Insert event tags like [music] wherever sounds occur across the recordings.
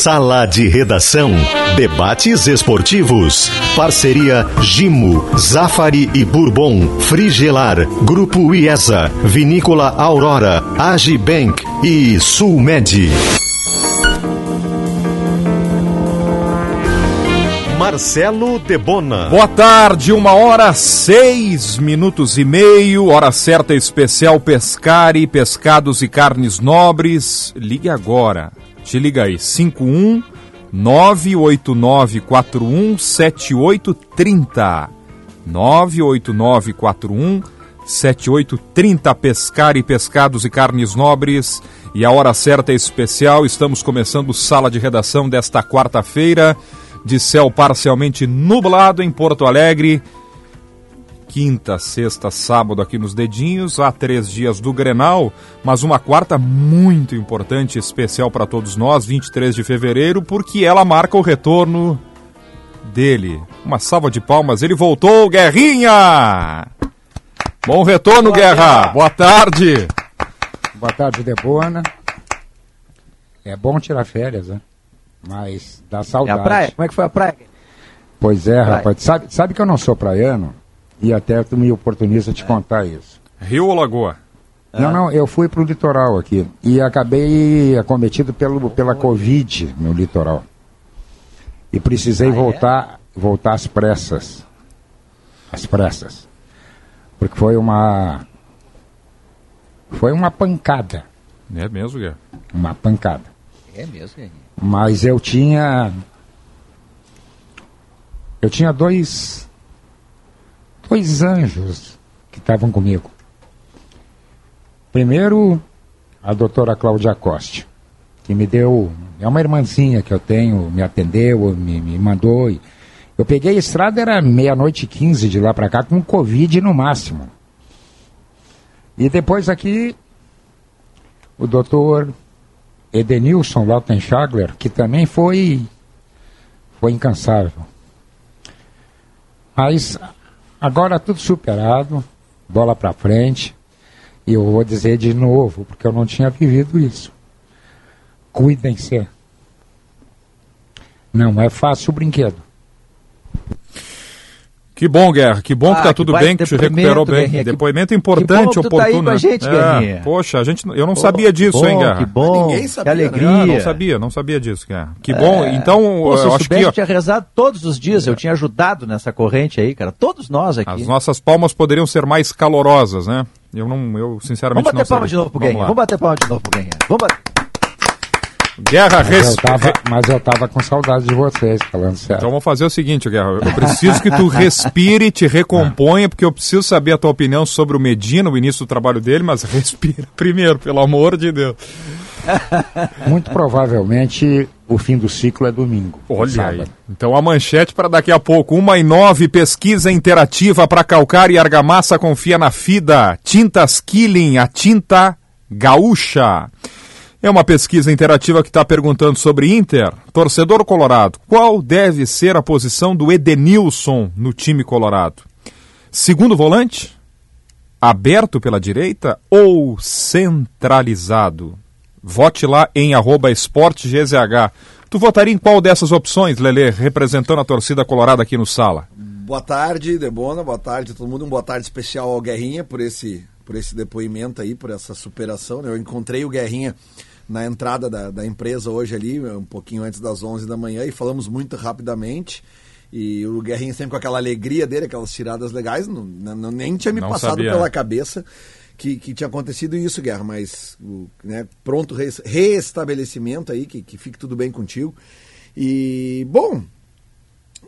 Sala de Redação. Debates esportivos. Parceria Gimo, Zafari e Bourbon. Frigelar. Grupo IESA. Vinícola Aurora. Agibank e Sulmed. Marcelo Debona. Boa tarde, uma hora seis minutos e meio, hora certa especial Pescari, pescados e carnes nobres. Ligue agora, te liga aí, 51 98941 7830. 98941 7830 Pescari, pescados e carnes nobres. E a hora certa especial, estamos começando sala de redação desta quarta-feira de céu parcialmente nublado em Porto Alegre. Quinta, sexta, sábado aqui nos dedinhos, há três dias do Grenal, mas uma quarta muito importante, especial para todos nós, 23 de fevereiro, porque ela marca o retorno dele. Uma salva de palmas, ele voltou, Guerrinha! Bom retorno, Boa Guerra! Boa tarde! Boa tarde, Debona. É bom tirar férias, né? Mas dá saudade. É a praia? Como é que foi a praia? Pois é, praia. rapaz. Sabe, sabe que eu não sou praiano? E até tu me oportuniza te é. contar isso. Rio ou Lagoa? Não, é. não, eu fui para o litoral aqui. E acabei acometido pelo, pela Covid no litoral. E precisei ah, é? voltar, é? voltar às pressas. Às pressas. Porque foi uma. Foi uma pancada. É mesmo, Guilherme? Uma pancada. É mesmo, Guilherme? Mas eu tinha. Eu tinha dois. Dois anjos que estavam comigo. Primeiro, a doutora Cláudia Costa, que me deu. É uma irmãzinha que eu tenho, me atendeu, me, me mandou. Eu peguei a estrada, era meia-noite e quinze de lá para cá, com Covid no máximo. E depois aqui, o doutor Edenilson Lautenschagler, que também foi, foi incansável. Mas agora tudo superado, bola para frente. E eu vou dizer de novo, porque eu não tinha vivido isso. Cuidem-se. Não é fácil o brinquedo. Que bom, Guerra. Que bom ah, que tá tudo bem, que te recuperou bem. Guerrinha, depoimento importante, que bom oportuno. Tá aí com a gente, é, poxa, a gente, eu não sabia disso, bom, hein, Guerra? Que bom, Ninguém sabia, que alegria. Né? não sabia, não sabia disso, Guerra. Que é. bom. Então, Pô, eu, eu acho que eu tinha rezado todos os dias, eu tinha ajudado nessa corrente aí, cara. Todos nós aqui. As nossas palmas poderiam ser mais calorosas, né? Eu não, eu sinceramente Vamos bater não palma de novo pro Guerrinha. Vamos bater palma de novo pro Guerrinha. Vamos bater. Guerra mas, res... eu tava, mas eu tava com saudade de vocês, falando sério. Então vamos fazer o seguinte, Guerra. Eu preciso que tu [laughs] respire, te recomponha, porque eu preciso saber a tua opinião sobre o Medina, o início do trabalho dele, mas respira [laughs] primeiro, pelo amor de Deus. Muito provavelmente o fim do ciclo é domingo. Olha aí. Então a manchete para daqui a pouco. Uma e nove, pesquisa interativa para calcário e argamassa confia na FIDA. Tintas Killing, a tinta gaúcha. É uma pesquisa interativa que está perguntando sobre Inter. Torcedor colorado, qual deve ser a posição do Edenilson no time colorado? Segundo volante? Aberto pela direita ou centralizado? Vote lá em arroba esportegzh. Tu votaria em qual dessas opções, Lele, representando a torcida colorada aqui no Sala? Boa tarde, Debona. Boa tarde a todo mundo. Um boa tarde especial ao Guerrinha por esse, por esse depoimento aí, por essa superação. Né? Eu encontrei o Guerrinha na entrada da, da empresa hoje ali, um pouquinho antes das 11 da manhã, e falamos muito rapidamente. E o Guerrinho sempre com aquela alegria dele, aquelas tiradas legais, não, não nem tinha me não passado sabia. pela cabeça que, que tinha acontecido isso, Guerra, mas né, pronto reestabelecimento aí, que, que fique tudo bem contigo. E, bom,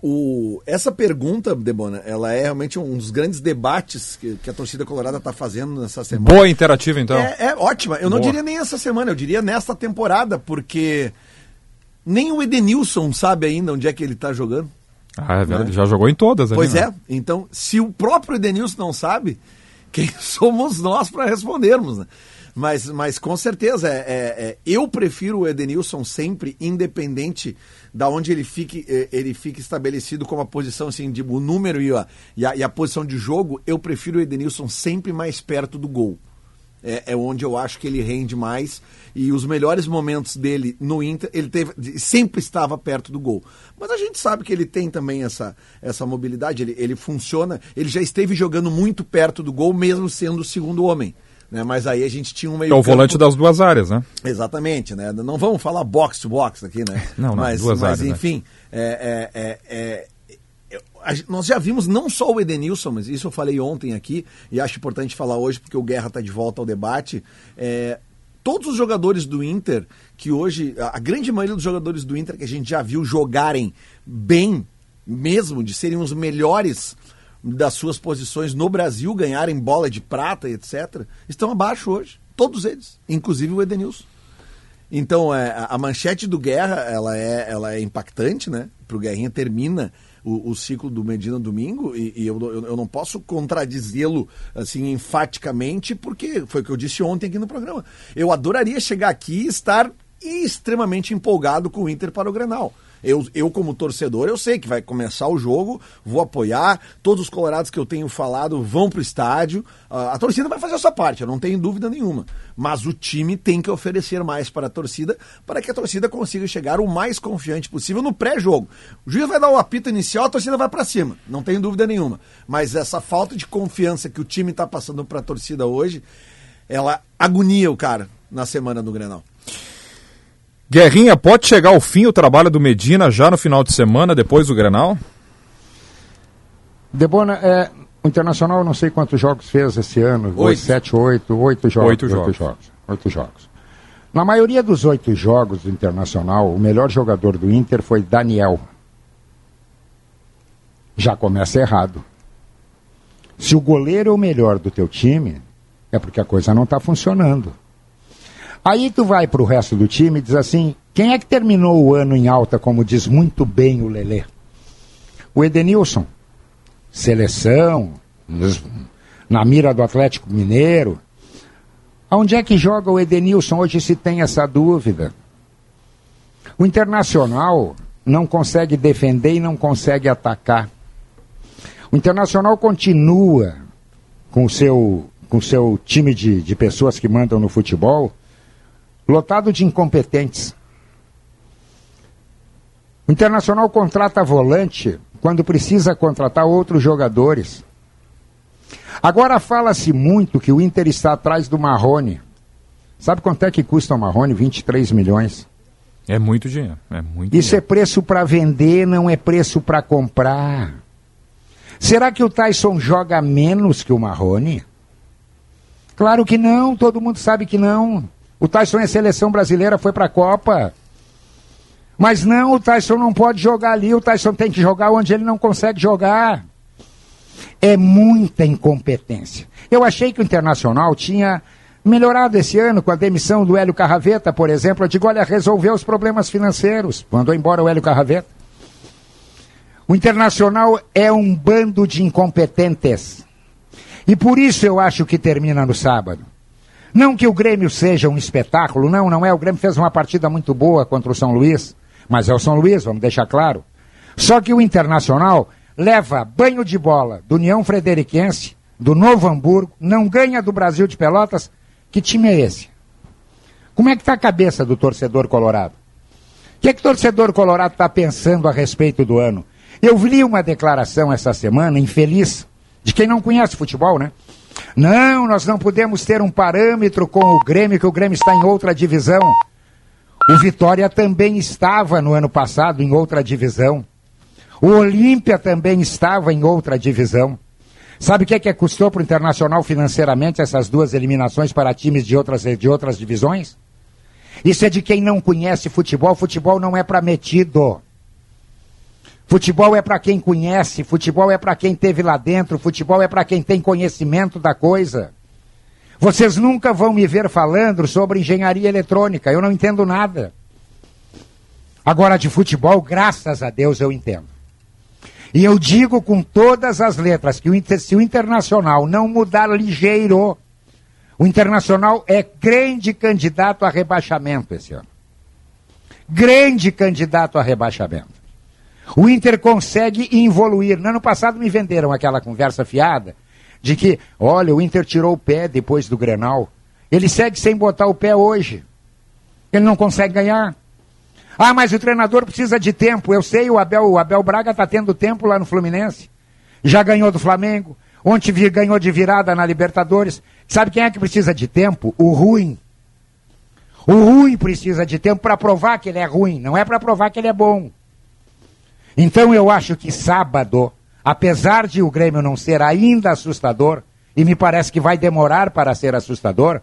o, essa pergunta, Debona, ela é realmente um dos grandes debates que, que a torcida colorada está fazendo nessa semana. Boa interativa, então. É, é ótima. Eu Boa. não diria nem essa semana, eu diria nesta temporada, porque nem o Edenilson sabe ainda onde é que ele está jogando. Ah, é verdade. Né? Já jogou em todas. Ali, pois né? é. Então, se o próprio Edenilson não sabe, quem [laughs] somos nós para respondermos, né? Mas, mas com certeza, é, é, é, eu prefiro o Edenilson sempre, independente da onde ele fique, é, ele fique estabelecido como a posição, assim, de, o número e a, e a, e a posição de jogo, eu prefiro o Edenilson sempre mais perto do gol. é, é onde eu acho que ele rende mais e os melhores momentos dele no Inter, ele teve, sempre estava perto do gol. Mas a gente sabe que ele tem também essa, essa mobilidade, ele, ele funciona, ele já esteve jogando muito perto do gol, mesmo sendo o segundo homem. Né? Mas aí a gente tinha um meio. É o volante das duas áreas, né? Exatamente, né? Não vamos falar box to box aqui, né? [laughs] Não, não, mas, duas mas áreas, né? enfim, é, é, é, é, gente- nós já vimos não só o Edenilson, mas isso eu falei ontem aqui, e acho importante falar hoje, porque o Guerra está de volta ao debate. é, todos os jogadores do Inter, que hoje, a a grande maioria dos jogadores do Inter que a gente já viu jogarem bem, mesmo, de serem os melhores das suas posições no Brasil, ganharem bola de prata etc., estão abaixo hoje. Todos eles, inclusive o Edenilson. Então, é, a- manchete do Guerra, ela é, ela é impactante, né? Pro Guerrinha termina o, o ciclo do Medina domingo e, e eu, eu, eu não posso contradizê-lo, assim, enfaticamente, porque foi o que eu disse ontem aqui no programa. Eu adoraria chegar aqui e estar extremamente empolgado com o Inter para o Grenal. Eu, eu, como torcedor, eu sei que vai começar o jogo, vou apoiar. Todos os colorados que eu tenho falado vão para o estádio. Ah, a torcida vai fazer a sua parte, eu não tenho dúvida nenhuma. Mas o time tem que oferecer mais para a torcida, para que a torcida consiga chegar o mais confiante possível no pré-jogo. O juiz vai dar o apito inicial, a torcida vai para cima, não tenho dúvida nenhuma. Mas essa falta de confiança que o time está passando para a torcida hoje, ela agonia o cara na semana do Grenal. Guerrinha, pode chegar ao fim o trabalho do Medina já no final de semana, depois do Grenal? Debona, é, o Internacional não sei quantos jogos fez esse ano. Oito. Sete, oito, oito jogos. Oito jogos. jogos. Oito jogos. Na maioria dos oito jogos do Internacional, o melhor jogador do Inter foi Daniel. Já começa errado. Se o goleiro é o melhor do teu time, é porque a coisa não está funcionando. Aí tu vai para o resto do time e diz assim, quem é que terminou o ano em alta, como diz muito bem o Lelê? O Edenilson seleção, nos- na mira do Atlético Mineiro. Aonde é que joga o Edenilson? Hoje se tem essa dúvida. O Internacional não consegue defender e não consegue atacar. O Internacional continua com o seu, com seu time de, de pessoas que mandam no futebol lotado de incompetentes. O Internacional contrata volante quando precisa contratar outros jogadores. Agora fala-se muito que o Inter está atrás do Marrone. Sabe quanto é que custa o Marrone? 23 milhões. É muito dinheiro. É muito Isso é dinheiro. preço para vender, não é preço para comprar. Será que o Tyson joga menos que o Marrone? Claro que não, todo mundo sabe que não. O Tyson é seleção brasileira, foi para a Copa. Mas não, o Tyson não pode jogar ali, o Tyson tem que jogar onde ele não consegue jogar. É muita incompetência. Eu achei que o Internacional tinha melhorado esse ano com a demissão do Hélio Carraveta, por exemplo. Eu digo, olha, resolveu os problemas financeiros. Mandou embora o Hélio Carraveta. O Internacional é um bando de incompetentes. E por isso eu acho que termina no sábado. Não que o Grêmio seja um espetáculo, não, não é. O Grêmio fez uma partida muito boa contra o São Luís, mas é o São Luís, vamos deixar claro. Só que o Internacional leva banho de bola do União Frederiquense, do Novo Hamburgo, não ganha do Brasil de Pelotas. Que time é esse? Como é que está a cabeça do torcedor colorado? O que é que o torcedor colorado está pensando a respeito do ano? Eu li uma declaração essa semana, infeliz, de quem não conhece futebol, né? Não, nós não podemos ter um parâmetro com o Grêmio, que o Grêmio está em outra divisão. O Vitória também estava no ano passado em outra divisão. O Olímpia também estava em outra divisão. Sabe o que é que custou para o Internacional financeiramente essas duas eliminações para times de outras, de outras divisões? Isso é de quem não conhece futebol. Futebol não é para metido. Futebol é para quem conhece, futebol é para quem teve lá dentro, futebol é para quem tem conhecimento da coisa. Vocês nunca vão me ver falando sobre engenharia eletrônica, eu não entendo nada. Agora, de futebol, graças a Deus, eu entendo. E eu digo com todas as letras que o se o Internacional não mudar ligeiro, o Internacional é grande candidato a rebaixamento esse ano. Grande candidato a rebaixamento. O Inter consegue evoluir. No ano passado me venderam aquela conversa fiada de que, olha, o Inter tirou o pé depois do Grenal. Ele segue sem botar o pé hoje. Ele não consegue ganhar. Ah, mas o treinador precisa de tempo. Eu sei, o Abel, o Abel Braga está tendo tempo lá no Fluminense. Já ganhou do Flamengo. Ontem ganhou de virada na Libertadores. Sabe quem é que precisa de tempo? O ruim. O ruim precisa de tempo para provar que ele é ruim, não é para provar que ele é bom. Então eu acho que sábado, apesar de o Grêmio não ser ainda assustador, e me parece que vai demorar para ser assustador,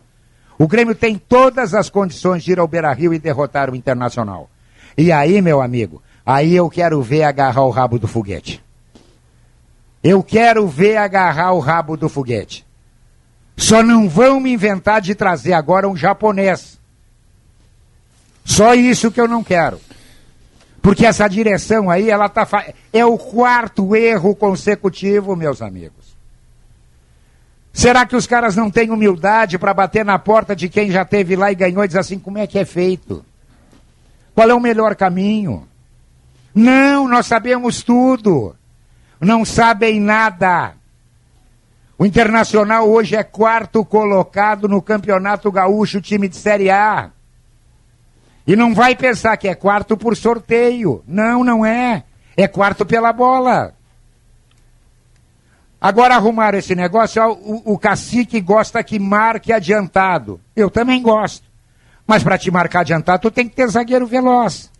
o Grêmio tem todas as condições de ir ao Beira-Rio e derrotar o Internacional. E aí, meu amigo, aí eu quero ver agarrar o rabo do foguete. Eu quero ver agarrar o rabo do foguete. Só não vão me inventar de trazer agora um japonês. Só isso que eu não quero. Porque essa direção aí, ela tá é o quarto erro consecutivo, meus amigos. Será que os caras não têm humildade para bater na porta de quem já teve lá e ganhou e dizer assim, como é que é feito? Qual é o melhor caminho? Não, nós sabemos tudo. Não sabem nada. O Internacional hoje é quarto colocado no Campeonato Gaúcho, time de Série A. E não vai pensar que é quarto por sorteio. Não, não é. É quarto pela bola. Agora arrumaram esse negócio, o, o cacique gosta que marque adiantado. Eu também gosto. Mas para te marcar adiantado, tu tem que ter zagueiro veloz.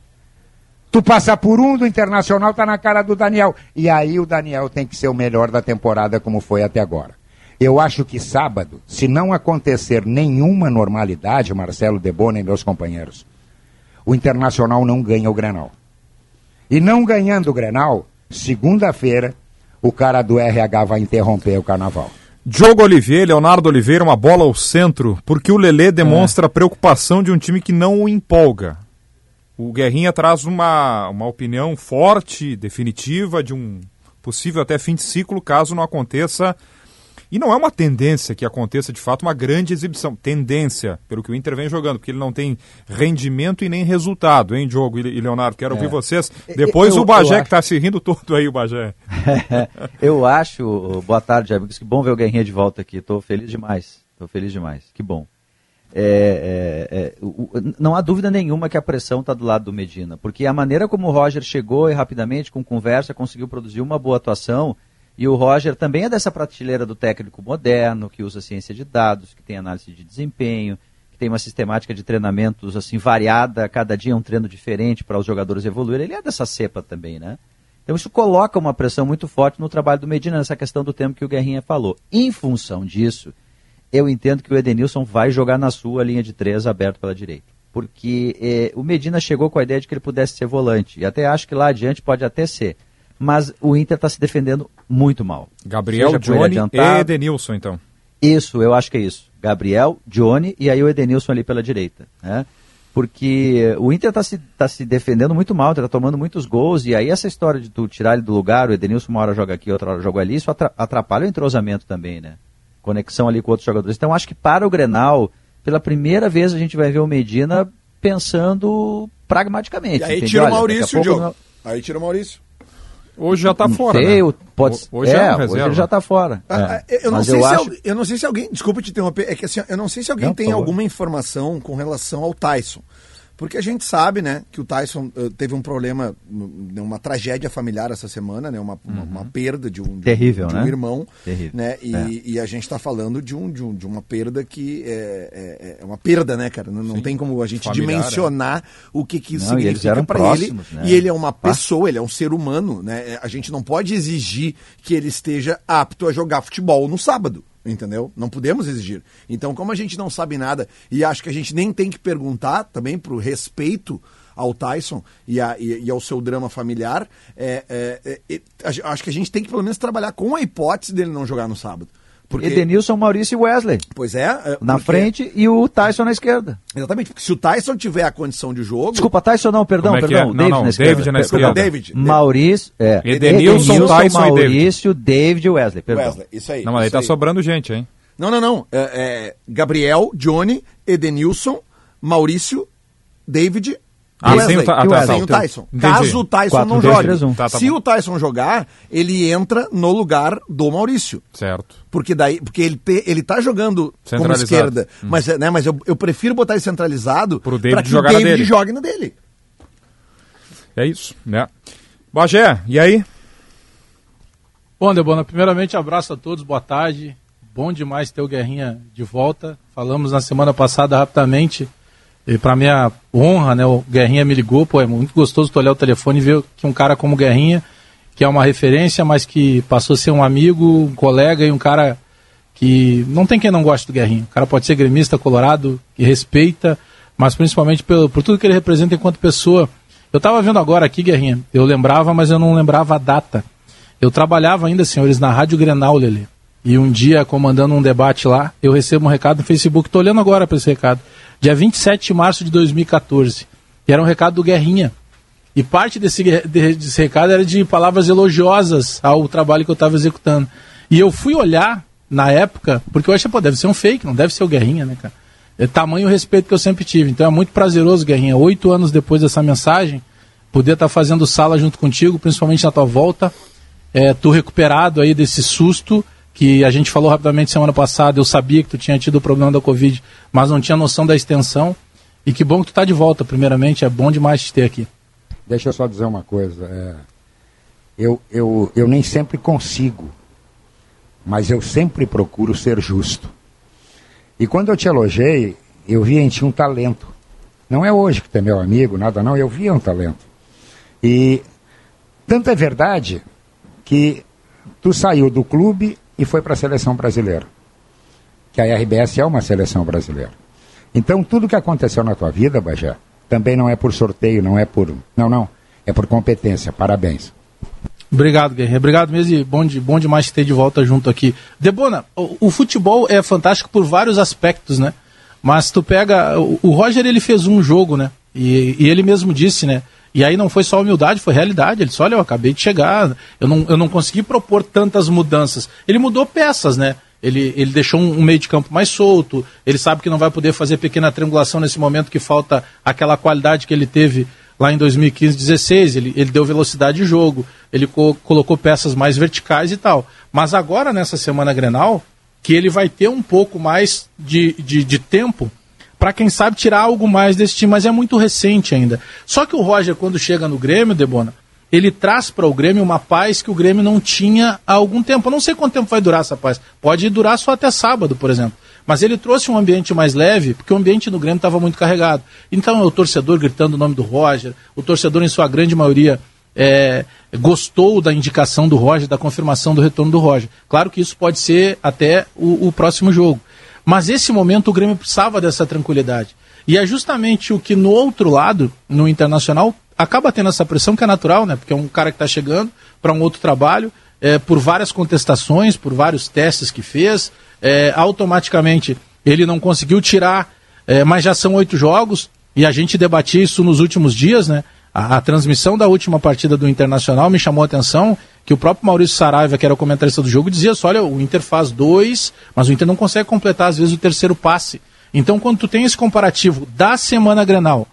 Tu passa por um do Internacional, tá na cara do Daniel. E aí o Daniel tem que ser o melhor da temporada, como foi até agora. Eu acho que sábado, se não acontecer nenhuma normalidade, Marcelo Debona e meus companheiros, o Internacional não ganha o Grenal. E não ganhando o Grenal, segunda-feira, o cara do RH vai interromper o carnaval. Diogo Oliveira, Leonardo Oliveira, uma bola ao centro, porque o Lelê demonstra a preocupação de um time que não o empolga. O Guerrinha traz uma, uma opinião forte, definitiva, de um possível até fim de ciclo, caso não aconteça. E não é uma tendência que aconteça de fato uma grande exibição. Tendência, pelo que o Inter vem jogando, porque ele não tem rendimento e nem resultado, hein, Diogo e Leonardo? Quero ouvir vocês. Depois eu- o Bagé, eu que está se rindo todo aí, o Bagé. [laughs] eu acho, boa tarde, amigos, que bom ver o Guerrinha de volta aqui. Estou feliz demais. Estou feliz demais. Que bom. É, é, é, o- não há dúvida nenhuma que a pressão está do lado do Medina, porque a maneira como o Roger chegou e rapidamente, com conversa, conseguiu produzir uma boa atuação. E o Roger também é dessa prateleira do técnico moderno, que usa ciência de dados, que tem análise de desempenho, que tem uma sistemática de treinamentos assim variada, cada dia um treino diferente para os jogadores evoluírem. Ele é dessa cepa também, né? Então isso coloca uma pressão muito forte no trabalho do Medina, nessa questão do tempo que o Guerrinha falou. Em função disso, eu entendo que o Edenilson vai jogar na sua linha de três aberto pela direita. Porque eh, o Medina chegou com a ideia de que ele pudesse ser volante. E até acho que lá adiante pode até ser. Mas o Inter está se defendendo muito mal. Gabriel, Seja Johnny e. Edenilson, então. Isso, eu acho que é isso. Gabriel, Johnny e aí o Edenilson ali pela direita. Né? Porque o Inter está se, tá se defendendo muito mal, está tomando muitos gols, e aí essa história de tu tirar ele do lugar, o Edenilson uma hora joga aqui, outra hora joga ali, isso atra- atrapalha o entrosamento também, né? Conexão ali com outros jogadores. Então acho que para o Grenal, pela primeira vez a gente vai ver o Medina pensando pragmaticamente. E aí entende? tira o Olha, Maurício, pouco Diogo. não- Aí tira o Maurício. Hoje já está fora. sei, né? pode, Ho- Hoje é, é, hoje ele já está fora. Ah, É. ah, Eu não, Mas sei eu se acho... eu não sei se alguém. Desculpa te interromper. É que assim, eu não sei se alguém Não, tem alguma informação com relação ao Tyson. Porque a gente sabe, né, que o Tyson eh, teve um problema, um- uma tragédia familiar essa semana, né? Uma, uma, uma perda de um, de Terrível, de um né? irmão. Terrível. Né? E, É. e a gente está falando de, um, de, um, de uma perda que é, é, é uma perda, né, cara? Não, não tem como a gente Familiar, dimensionar o que, que isso Não, significa para ele. né? E ele é uma pessoa, ele é um ser humano, né? A gente não pode exigir que ele esteja apto a jogar futebol no sábado. Entendeu? Não podemos exigir. Então, como a gente não sabe nada e acho que a gente nem tem que perguntar também pro respeito ao Tyson e, a- e- e ao seu drama familiar, é, é, é, acho que a gente tem que pelo menos trabalhar com a hipótese dele não jogar no sábado. Porque, Edenilson, Maurício e Wesley. pois é, é, Na porque- frente e o Tyson na esquerda. Exatamente, porque se o Tyson tiver a condição de jogo. Desculpa, Tyson não, perdão, é perdão. é? Não, David não, na esquerda. David na Desculpa, esquerda. David. Maurício, é. Edenilson, Tyson e David. Maurício, David e Wesley, perdão. Wesley, isso aí. Não, mas aí tá sobrando gente, hein? Não, não, não. É, é Gabriel, Johnny, Edenilson, Maurício, David Ah, Wesley, sem o Ta- ah, o tá, Wesley, tá, o tá. Tyson. Entendi. Caso o Tyson Quatro, não dois, jogue. três, um. Tá, tá Se bom. o Tyson jogar, ele entra no lugar do Maurício. Certo. Porque daí, porque ele, te- ele tá jogando como esquerda. Mas, é, né, mas eu, eu prefiro botar ele centralizado pra que jogar o David dele. jogue na dele. É isso, né? Bagé, e aí? Bom, Debona, primeiramente abraço a todos, boa tarde. Bom demais ter o Guerrinha de volta. Falamos na semana passada rapidamente. E para minha honra, né, o Guerrinha me ligou, pô, é muito gostoso tu olhar o telefone e ver que um cara como o Guerrinha, que é uma referência, mas que passou a ser um amigo, um colega e um cara que não tem quem não goste do Guerrinha. O cara pode ser gremista, colorado, que respeita, mas principalmente pelo, por tudo que ele representa enquanto pessoa. Eu estava vendo agora aqui, Guerrinha, eu lembrava, mas eu não lembrava a data. Eu trabalhava ainda, senhores, na Rádio Grenal, Lele. E um dia, comandando um debate lá, eu recebo um recado no Facebook, estou olhando agora para esse recado. Dia 27 de março de 2014. E era um recado do Guerrinha. E parte desse, desse recado era de palavras elogiosas ao trabalho que eu estava executando. E eu fui olhar na época, porque eu achei, pô, deve ser um fake, não deve ser o Guerrinha, né, cara? É tamanho o respeito que eu sempre tive. Então é muito prazeroso, Guerrinha, oito anos depois dessa mensagem, poder estar fazendo sala junto contigo, principalmente na tua volta. É, tu recuperado aí desse susto que a gente falou rapidamente semana passada. Eu sabia que tu tinha tido o problema da Covid, mas não tinha noção da extensão. E que bom que tu tá de volta, primeiramente. É bom demais te ter aqui. Deixa eu só dizer uma coisa. é, eu, eu, eu nem sempre consigo, mas eu sempre procuro ser justo. E quando eu te elogiei, eu vi em ti um talento. Não é hoje que tu é meu amigo, nada não, eu via um talento. E tanto é verdade que tu saiu do clube e foi para a seleção brasileira. Que a RBS é uma seleção brasileira. Então, tudo que aconteceu na tua vida, Bajé, também não é por sorteio, não é por. Não, não. É por competência. Parabéns. Obrigado, Guerreiro. Obrigado mesmo e bom, de, bom demais te ter de volta junto aqui. Debona, o, o futebol é fantástico por vários aspectos, né? Mas tu pega. O, o Roger ele fez um jogo, né? E, e ele mesmo disse, né? E aí não foi só humildade, foi realidade. Ele disse: olha, eu acabei de chegar, eu não, eu não consegui propor tantas mudanças. Ele mudou peças, né? Ele, ele deixou um, meio de campo mais solto, ele sabe que não vai poder fazer pequena triangulação nesse momento que falta aquela qualidade que ele teve lá em 2015, 16, ele, ele deu velocidade de jogo, ele co colocou peças mais verticais e tal. Mas agora, nessa semana Grenal, que ele vai ter um pouco mais de, de, de tempo para quem sabe tirar algo mais desse time, mas é muito recente ainda. Só que o Roger, quando chega no Grêmio, Debona, ele traz para o Grêmio uma paz que o Grêmio não tinha há algum tempo. Eu não sei quanto tempo vai durar essa paz. Pode durar só até sábado, por exemplo. Mas ele trouxe um ambiente mais leve, porque o ambiente no Grêmio estava muito carregado. Então, o torcedor gritando o nome do Roger, o torcedor, em sua grande maioria, é, gostou da indicação do Roger, da confirmação do retorno do Roger. Claro que isso pode ser até o, o próximo jogo. Mas esse momento o Grêmio precisava dessa tranquilidade. E é justamente o que no outro lado, no Internacional, acaba tendo essa pressão que é natural, né? Porque é um cara que está chegando para um outro trabalho, é, por várias contestações, por vários testes que fez, é, automaticamente ele não conseguiu tirar, é, mas já são oito jogos, e a gente debatia isso nos últimos dias, né? A, a transmissão da última partida do Internacional me chamou a atenção que o próprio Maurício Saraiva, que era o comentarista do jogo, dizia só, olha, o Inter faz dois, mas o Inter não consegue completar, às vezes, o terceiro passe. Então, quando tu tem esse comparativo da semana Grenal,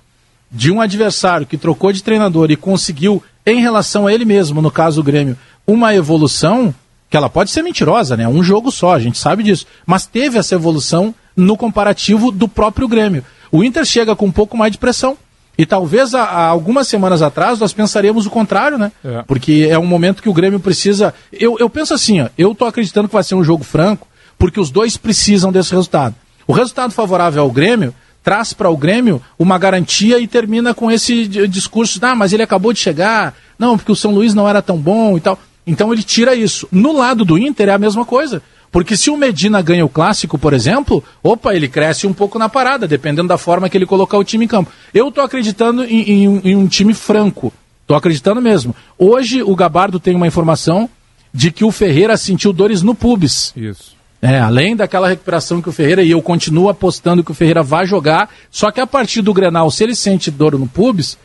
de um adversário que trocou de treinador e conseguiu, em relação a ele mesmo, no caso o Grêmio, uma evolução, que ela pode ser mentirosa, né? Um jogo só, a gente sabe disso. Mas teve essa evolução no comparativo do próprio Grêmio. O Inter chega com um pouco mais de pressão. E talvez há, há algumas semanas atrás nós pensaríamos o contrário, né? É. Porque é um momento que o Grêmio precisa. Eu, eu penso assim, ó, eu tô acreditando que vai ser um jogo franco, porque os dois precisam desse resultado. O resultado favorável ao Grêmio traz para o Grêmio uma garantia e termina com esse di- discurso, ah, mas ele acabou de chegar, não, porque o São Luís não era tão bom e tal. Então ele tira isso. No lado do Inter é a mesma coisa. Porque se o Medina ganha o clássico, por exemplo, opa, ele cresce um pouco na parada, dependendo da forma que ele colocar o time em campo. Eu tô acreditando em, em um- em um time franco. Tô acreditando mesmo. Hoje o Gabardo tem uma informação de que o Ferreira sentiu dores no pubis. Isso. É, além daquela recuperação que o Ferreira, e eu continuo apostando que o Ferreira vai jogar, só que a partir do Grenal, se ele sente dor no pubis,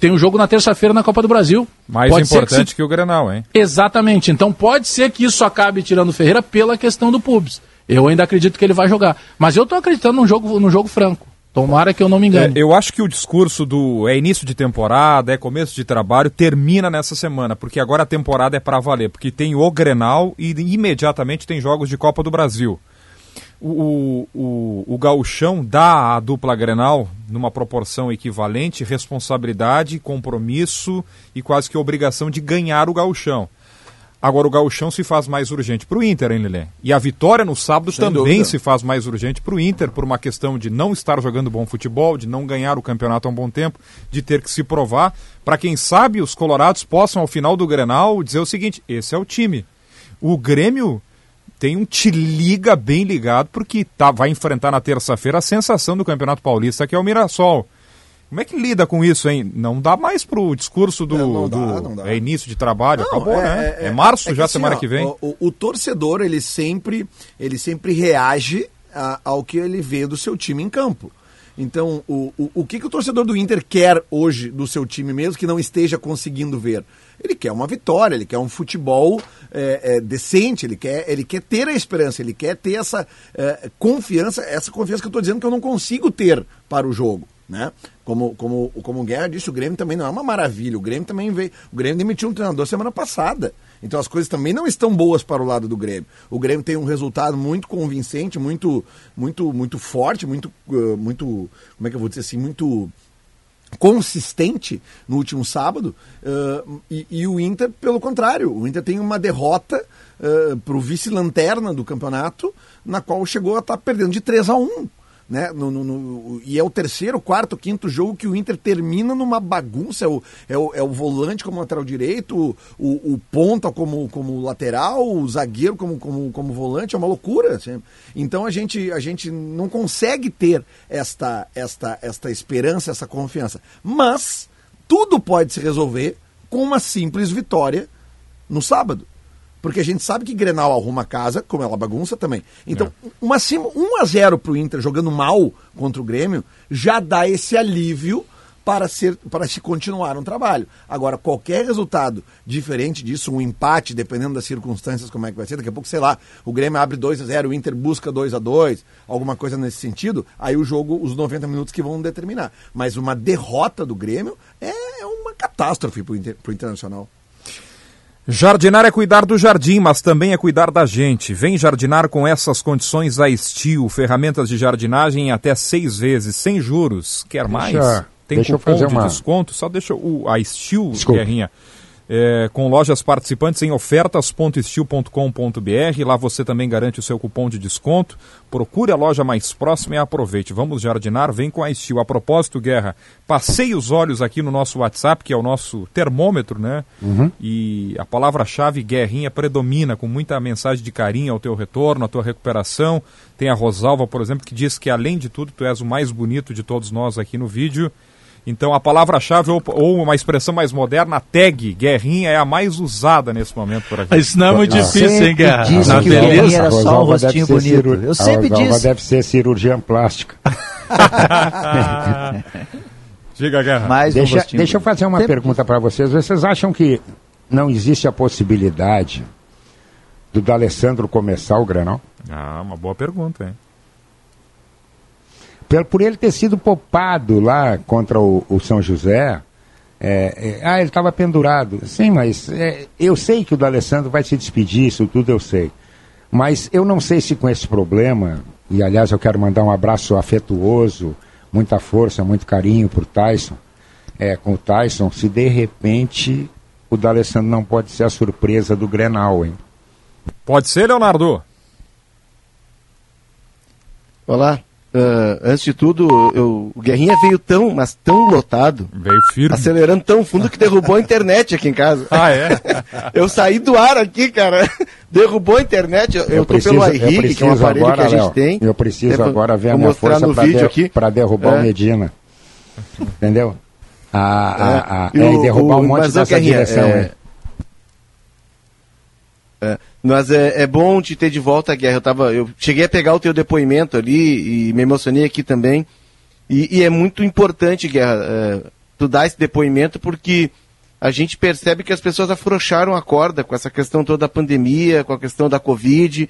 tem um jogo na terça-feira na Copa do Brasil. Mais Pode que importante se- que, o Grenal, hein? Exatamente. Então pode ser que isso acabe tirando o Ferreira pela questão do pubis. Eu ainda acredito que ele vai jogar. Mas eu tô acreditando num jogo, num jogo franco. Tomara que eu não me engane. É, eu acho que o discurso do é início de temporada, é começo de trabalho, termina nessa semana, porque agora a temporada é para valer, porque tem o Grenal e imediatamente tem jogos de Copa do Brasil. O, o, o, gauchão dá à dupla Grenal, numa proporção equivalente, responsabilidade, compromisso e quase que obrigação de ganhar o gauchão. Agora o gauchão se faz mais urgente para o Inter, hein, Lelê? E a vitória no sábado Sem também dúvida. se faz mais urgente para o Inter, por uma questão de não estar jogando bom futebol, de não ganhar o campeonato há um bom tempo, de ter que se provar, para quem sabe os colorados possam, ao final do Grenal, dizer o seguinte, esse é o time. O Grêmio tem um te liga bem ligado, porque tá, vai enfrentar na terça-feira a sensação do Campeonato Paulista, que é o Mirassol. Como é que lida com isso, hein? Não dá mais pro discurso do, é, não dá, do não dá. É início de trabalho, não, acabou, é, né? É, é março é já, assim, semana ó, que vem. O, o, torcedor, ele sempre, ele sempre reage a, ao que ele vê do seu time em campo. Então, o, o, o que, que o torcedor do Inter quer hoje do seu time, mesmo que não esteja conseguindo ver? Ele quer uma vitória, ele quer um futebol é, é, decente, ele quer, ele quer ter a esperança, ele quer ter essa é, confiança, essa confiança que eu estou dizendo que eu não consigo ter para o jogo. Né? Como, como, como o Guerra disse, o Grêmio também não é uma maravilha. O Grêmio também veio. O Grêmio demitiu um treinador semana passada. Então as coisas também não estão boas para o lado do Grêmio. O Grêmio tem um resultado muito convincente, muito, muito, muito forte, muito, uh, muito, como é que eu vou dizer assim, muito consistente no último sábado. Uh, e, e, o Inter, pelo contrário, o Inter tem uma derrota uh, para o vice-lanterna do campeonato, na qual chegou a estar tá perdendo de 3 a 1 né? No, no, no, e é o terceiro, quarto, quinto jogo que o Inter termina numa bagunça. É o, é o, é o volante como lateral direito, o, o ponta como, como lateral, o zagueiro como, como, como volante, é uma loucura. Assim. Então a gente, a gente não consegue ter esta, esta, esta esperança, essa confiança. Mas tudo pode se resolver com uma simples vitória no sábado. Porque a gente sabe que Grenal arruma casa, como ela bagunça também. Então, é. uma, 1 a 0 pro Inter jogando mal contra o Grêmio já dá esse alívio para, ser, para se continuar um trabalho. Agora, qualquer resultado diferente disso, um empate, dependendo das circunstâncias, como é que vai ser, daqui a pouco, sei lá, o Grêmio abre 2 a 0 o Inter busca 2 a 2 alguma coisa nesse sentido, aí o jogo, os 90 minutos que vão determinar. Mas uma derrota do Grêmio é uma catástrofe para o inter, Internacional. Jardinar é cuidar do jardim, mas também é cuidar da gente. Vem jardinar com essas condições a Estil, ferramentas de jardinagem até seis vezes, sem juros. Quer mais? Deixa, Tem deixa cupom de uma... desconto? Só deixa o a Estil, Guerrinha é, com lojas participantes em ofertas.estil.com.br. Lá você também garante o seu cupom de desconto. Procure a loja mais próxima e aproveite. Vamos jardinar, vem com a Estil. A propósito, Guerra, passei os olhos aqui no nosso WhatsApp, que é o nosso termômetro, né? Uhum. E a palavra-chave guerrinha predomina com muita mensagem de carinho ao teu retorno, à tua recuperação. Tem a Rosalva, por exemplo, que diz que além de tudo, tu és o mais bonito de todos nós aqui no vídeo. Então a palavra-chave ou, ou, uma expressão mais moderna, tag, guerrinha, é a mais usada nesse momento por aqui. Isso não é muito difícil, hein, Guerra? Disse Na que beleza? era só um rostinho bonito. Eu sempre a disse. deve ser cirurgião plástica. [laughs] Diga, Guerra. Mais deixa, um deixa eu fazer uma sempre... pergunta para vocês. Vocês acham que não existe a possibilidade do D'Alessandro começar o Granal? Ah, uma boa pergunta, hein? Por ele ter sido poupado lá contra o, o São José. É, é, ah, ele estava pendurado. Sim, mas é, eu sei que o D'Alessandro vai se despedir, isso tudo eu sei. Mas eu não sei se com esse problema, e aliás eu quero mandar um abraço afetuoso, muita força, muito carinho para o Tyson, é, com o Tyson, se de repente o D'Alessandro não pode ser a surpresa do Grenal, hein? Pode ser, Leonardo? Olá, Uh, antes de tudo, eu, o Guerrinha veio tão, mas tão lotado. Veio firme. Acelerando tão fundo que derrubou a internet aqui em casa. [laughs] Ah, é? [laughs] eu saí do ar aqui, cara. [laughs] Derrubou a internet. Eu, eu tô preciso, pelo iRig, que é um aparelho agora, que a gente Léo, tem. Eu preciso é, agora ver a minha força para de, derrubar é. o Medina. Entendeu? A, a, a, é, e derrubar o, um monte dessa direção. É, é, mas é, é, bom te ter de volta, Guerra. Eu, tava, eu cheguei a pegar o teu depoimento ali e me emocionei aqui também. E, e é muito importante, Guerra, é, tu dar esse depoimento porque a gente percebe que as pessoas afrouxaram a corda com essa questão toda da pandemia, com a questão da Covid.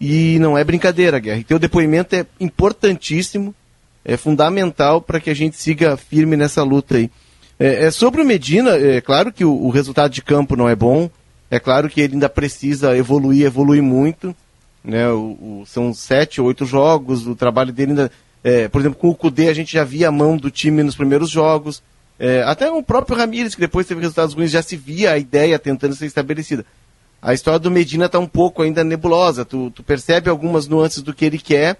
E não é brincadeira, Guerra. E teu depoimento é importantíssimo é fundamental para que a gente siga firme nessa luta aí. É, é, sobre o Medina, é claro que o, o, resultado de campo não é bom, é claro que ele ainda precisa evoluir, evoluir muito. Né? O, o, são sete, oito jogos, o trabalho dele ainda. É, por exemplo, com o Cudê a gente já via a mão do time nos primeiros jogos. É, até o próprio Ramires, que depois teve resultados ruins, já se via a ideia tentando ser estabelecida. A história do Medina está um pouco ainda nebulosa. Tu, tu, percebe algumas nuances do que ele quer,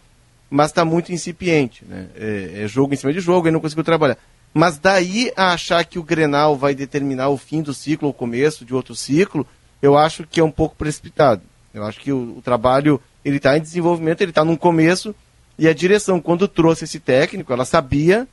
mas está muito incipiente. Né? É, é, jogo em cima de jogo, ele não conseguiu trabalhar. Mas daí a achar que o Grenal vai determinar o fim do ciclo ou o começo de outro ciclo, eu acho que é um pouco precipitado. Eu acho que o, o trabalho ele está em desenvolvimento, ele está num começo e a direção quando trouxe esse técnico, ela sabia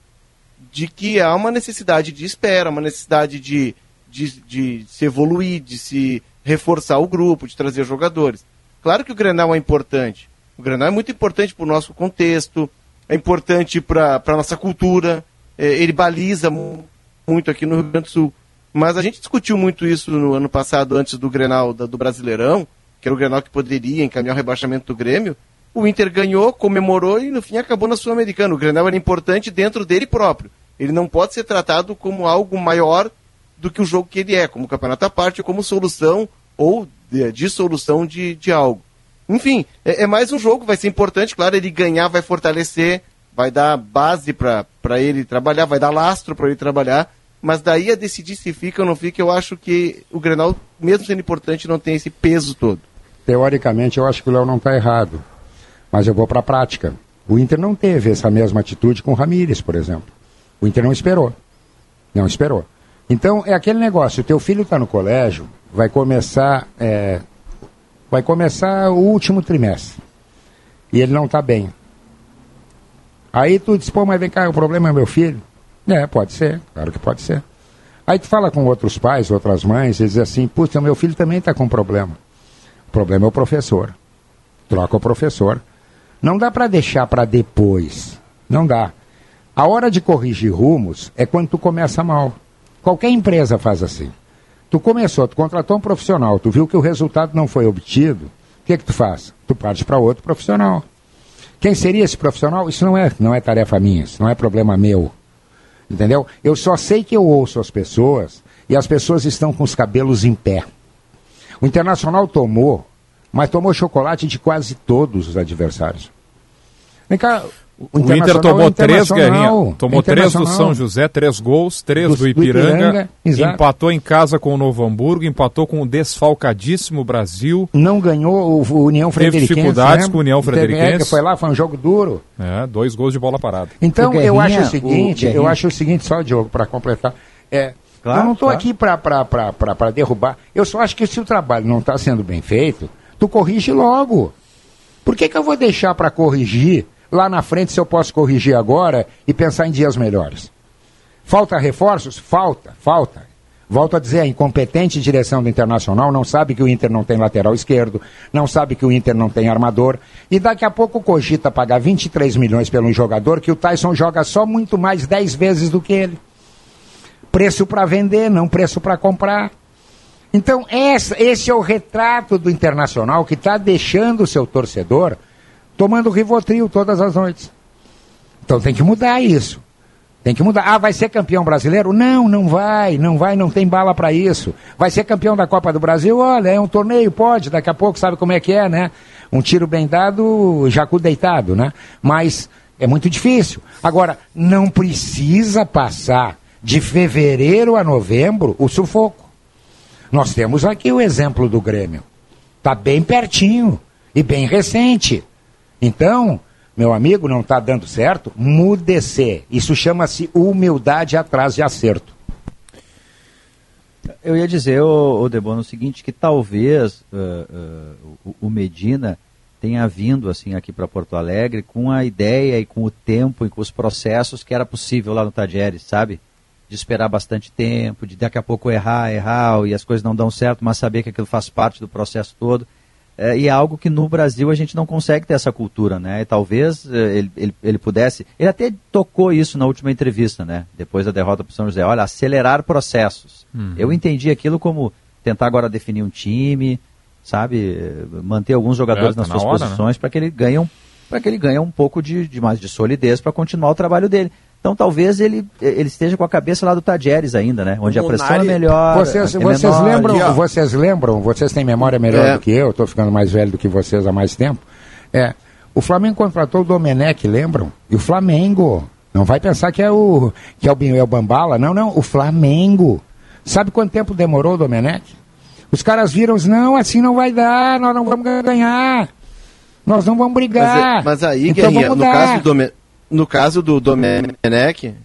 de que há uma necessidade de espera, uma necessidade de, de, de se evoluir, de se reforçar o grupo, de trazer jogadores. Claro que o Grenal é importante. O Grenal é muito importante para o nosso contexto, é importante para a nossa cultura, é, ele baliza muito aqui no Rio Grande do Sul. Mas a gente discutiu muito isso no ano passado, antes do Grenal da, do Brasileirão, que era o Grenal que poderia encaminhar o rebaixamento do Grêmio. O Inter ganhou, comemorou e no fim acabou na Sul-Americana. O Grenal era importante dentro dele próprio. Ele não pode ser tratado como algo maior do que o jogo que ele é, como campeonato à parte, como solução ou de, dissolução de, de algo. Enfim, é, é mais um jogo, vai ser importante, claro, ele ganhar vai fortalecer, vai dar base para ele trabalhar, vai dar lastro para ele trabalhar, mas daí a decidir se fica ou não fica, eu acho que o Grenal, mesmo sendo importante, não tem esse peso todo. Teoricamente, eu acho que o Léo não está errado, mas eu vou para a prática. O Inter não teve essa mesma atitude com o Ramires, por exemplo. O Inter não esperou. Não esperou. Então, é aquele negócio, o teu filho está no colégio, vai começar, é, vai começar o último trimestre. E ele não está bem. Aí tu diz, pô, mas vem cá, o problema é meu filho. É, pode ser, claro que pode ser. Aí tu fala com outros pais, outras mães, e diz assim, puxa, meu filho também está com problema. O problema é o professor. Troca o professor. Não dá para deixar para depois. Não dá. A hora de corrigir rumos é quando tu começa mal. Qualquer empresa faz assim. Tu começou, tu contratou um profissional, tu viu que o resultado não foi obtido, o que é que tu faz? Tu parte para outro profissional. Quem seria esse profissional? Isso não é, não é tarefa minha, isso não é problema meu. Entendeu? Eu só sei que eu ouço as pessoas e as pessoas estão com os cabelos em pé. O Internacional tomou, mas tomou chocolate de quase todos os adversários. Vem cá, o, o Inter tomou é três, Guerrinha. Tomou três do São José, três gols, três do, do Ipiranga. Do Ipiranga empatou em casa com o Novo Hamburgo, empatou com o desfalcadíssimo Brasil. Não ganhou o, União Frederiquense. Teve dificuldades com o União Frederiquense. É, foi lá, foi um jogo duro. É, dois gols de bola parada. Então, eu acho o seguinte, eu acho o seguinte, só, Diogo, para completar. É, claro, eu não estou claro. aqui para derrubar. Eu só acho que se o trabalho não está sendo bem feito, tu corrige logo. Por que, que eu vou deixar para corrigir lá na frente se eu posso corrigir agora e pensar em dias melhores. Falta reforços? Falta, falta. Volto a dizer, a incompetente direção do Internacional não sabe que o Inter não tem lateral esquerdo, não sabe que o Inter não tem armador, e daqui a pouco cogita pagar 23 milhões pelo jogador que o Tyson joga só muito mais 10 vezes do que ele. Preço para vender, não preço para comprar. Então, esse, esse é o retrato do Internacional que está deixando o seu torcedor tomando Rivotril todas as noites. Então tem que mudar isso. Tem que mudar. Ah, vai ser campeão brasileiro? Não, não vai, não vai, não tem bala para isso. Vai ser campeão da Copa do Brasil? Olha, é um torneio, pode, daqui a pouco sabe como é que é, né? Um tiro bem dado, jacu deitado, né? Mas é muito difícil. Agora, não precisa passar de fevereiro a novembro o sufoco. Nós temos aqui o exemplo do Grêmio. Tá bem pertinho e bem recente. Então, meu amigo, não está dando certo, mude-se. Isso chama-se humildade atrás de acerto. Eu ia dizer, o, Debono, o seguinte, que talvez uh, uh, o, Medina tenha vindo assim aqui para Porto Alegre com a ideia e com o tempo e com os processos que era possível lá no Tadieres, sabe? De esperar bastante tempo, de daqui a pouco errar, errar e as coisas não dão certo, mas saber que aquilo faz parte do processo todo. É, e é algo que no Brasil a gente não consegue ter essa cultura, né? E talvez é, ele, ele, ele, pudesse. Ele até tocou isso na última entrevista, né? Depois da derrota para São José. Olha, acelerar processos. Uhum. Eu entendi aquilo como tentar agora definir um time, sabe? Manter alguns jogadores é, tá nas suas hora, né? posições né? para que ele ganhe um, para que ele ganhe um pouco de, de mais de solidez para continuar o trabalho dele. Então talvez ele, ele esteja com a cabeça lá do Tadieres ainda, né? Onde a pressão é melhor. Vocês, é vocês menor. lembram, vocês lembram, vocês têm memória melhor É. do que eu, estou ficando mais velho do que vocês há mais tempo. É, o Flamengo contratou o Domenech, lembram? E o Flamengo. Não vai pensar que é o que é o, é o Bambala, não, não, o Flamengo. Sabe quanto tempo demorou o Domenech? Os caras viram, não, assim não vai dar, nós não vamos ganhar. Nós não vamos Mas, brigar. é- mas aí, então Guerrinha, no caso, do Dome- no caso do Domenech,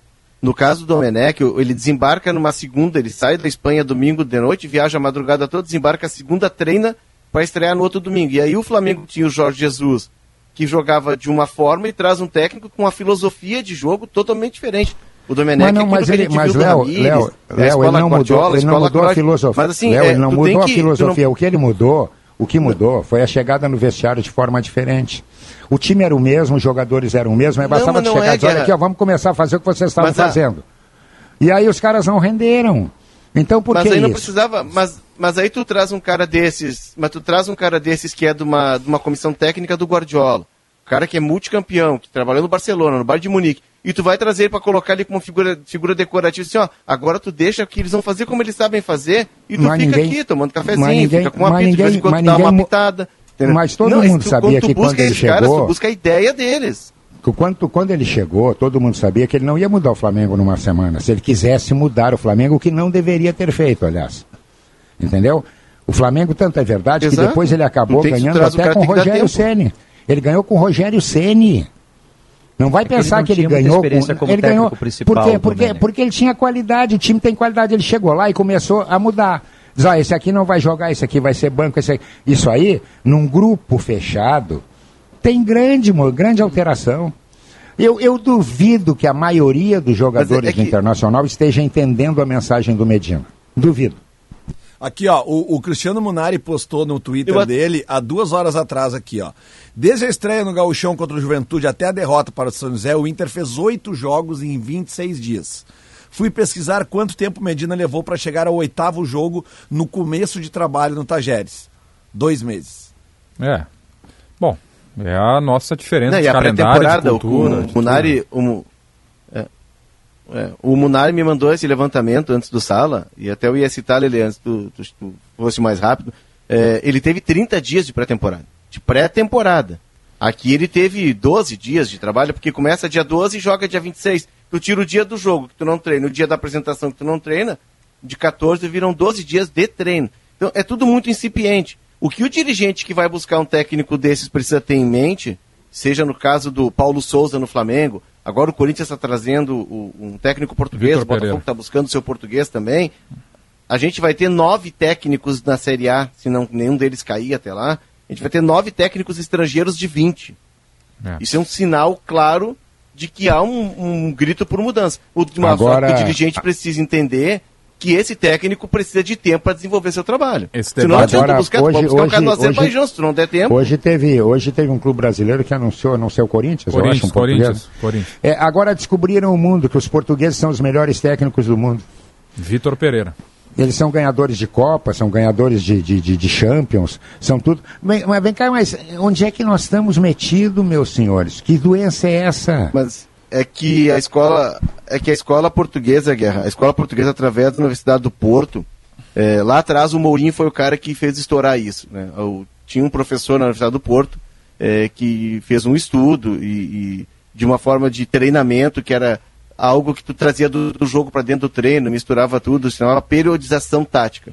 no caso do Domenech, ele desembarca numa segunda, ele sai da Espanha domingo de noite, viaja a madrugada toda, desembarca a segunda, treina para estrear no outro domingo. E aí o Flamengo tinha o Jorge Jesus, que jogava de uma forma e traz um técnico com uma filosofia de jogo totalmente diferente. O Domenech Mas não, é mas ele, mas Léo, Léo, Léo, ele não mudou, ele não mudou a filosofia. Mas assim, Léo, é, ele não mudou a filosofia. O que ele mudou, o que mudou foi a chegada no vestiário de forma diferente. O time era o mesmo, os jogadores eram o mesmo, mas Não, bastava tu não chegar é, e dizer, olha aqui, ó, vamos começar a fazer o que vocês estavam Mas fazendo. E aí os caras não renderam. Então por mas que aí não isso? precisava, mas, mas aí tu traz um cara desses, mas tu traz um cara desses que é de uma, de uma comissão técnica do Guardiola, o cara que é multicampeão, que trabalhou no Barcelona, no Bayern de Munique, e tu vai trazer ele para colocar ele como figura, figura decorativa, assim, ó, agora tu deixa que eles vão fazer como eles sabem fazer, e tu Mas fica ninguém- aqui tomando cafezinho, ninguém- fica com uma pizza, de vez em quando dá uma pitada. Entendeu? Mas todo Não, mundo tu- sabia quando que quando ele esses caras, chegou- tu busca a ideia deles. Que Quando, quando ele chegou, todo mundo sabia que ele não ia mudar o Flamengo numa semana. Se ele quisesse mudar o Flamengo, o que não deveria ter feito, aliás. Entendeu? O Flamengo, tanto é verdade, que Exato. depois ele acabou que ganhando até com o que Rogério. Ceni. Ele ganhou com o Rogério Ceni. Não vai É que ele pensar não que ele tinha muita ganhou como ele ganhou principal, Por quê? Porque, Domenech. porque ele tinha qualidade, o time tem qualidade. Ele chegou lá e começou a mudar. Diz, ah, esse aqui não vai jogar, esse aqui vai ser banco, esse aqui. Isso aí, num grupo fechado, tem grande, grande alteração. Eu, eu duvido que a maioria dos jogadores é que- do Internacional esteja entendendo a mensagem do Medina. Duvido. Aqui, ó, o, o Cristiano Munari postou no Twitter Eu- dele há duas horas atrás aqui, ó. Desde a estreia no Gauchão contra o Juventude até a derrota para o São José, o Inter fez oito jogos em 26 dias. Fui pesquisar quanto tempo Medina levou para chegar ao oitavo jogo no começo de trabalho no Tajeres. Dois meses. É. Bom, é a nossa diferença Não, de e a calendário, de pré-temporada, o, cultura. o de Munari, o, é, é, o Munari me mandou esse levantamento antes do Sala, e até eu ia citar ele antes do, do, do fosse mais rápido. É, ele teve 30 dias de pré-temporada. De pré-temporada. Aqui ele teve 12 dias de trabalho, porque começa dia 12 e joga dia 26. Tu tira o dia do jogo que tu não treina, o dia da apresentação que tu não treina, de 14 viram 12 dias de treino. Então é tudo muito incipiente. O que o dirigente que vai buscar um técnico desses precisa ter em mente, seja no caso do Paulo Souza no Flamengo, agora o Corinthians está trazendo um técnico português, Vitor o Botafogo está buscando seu português também. A gente vai ter nove técnicos na Série A, se não nenhum deles cair até lá. A gente vai ter nove técnicos estrangeiros de 20. É. Isso é um sinal claro de que há um, um grito por mudança. O, uma Agora- que o dirigente precisa entender que esse técnico precisa de tempo para desenvolver seu trabalho. Esse Se não adianta buscar, hoje- pode buscar um cara no hoje- Azerbaijão, se tu não der tempo. Hoje teve, hoje teve um clube brasileiro que anunciou, não sei o Corinthians, eu acho, Corinthians, um português. Corinthians, Corinthians. É, agora descobriram o mundo, que os portugueses são os melhores técnicos do mundo. Vitor Pereira. Eles são ganhadores de Copa, são ganhadores de, de, de, de Champions, são tudo. Mas, vem cá, mas onde é que nós estamos metidos, meus senhores? Que doença é essa? Mas é que a escola é que a escola portuguesa, Guerra, a escola portuguesa através da Universidade do Porto, é, lá atrás o Mourinho foi o cara que fez estourar isso. Né? O- tinha um professor na Universidade do Porto é, que fez um estudo e, e de uma forma de treinamento que era algo que tu trazia do, do jogo para dentro do treino, misturava tudo, se chamava periodização tática.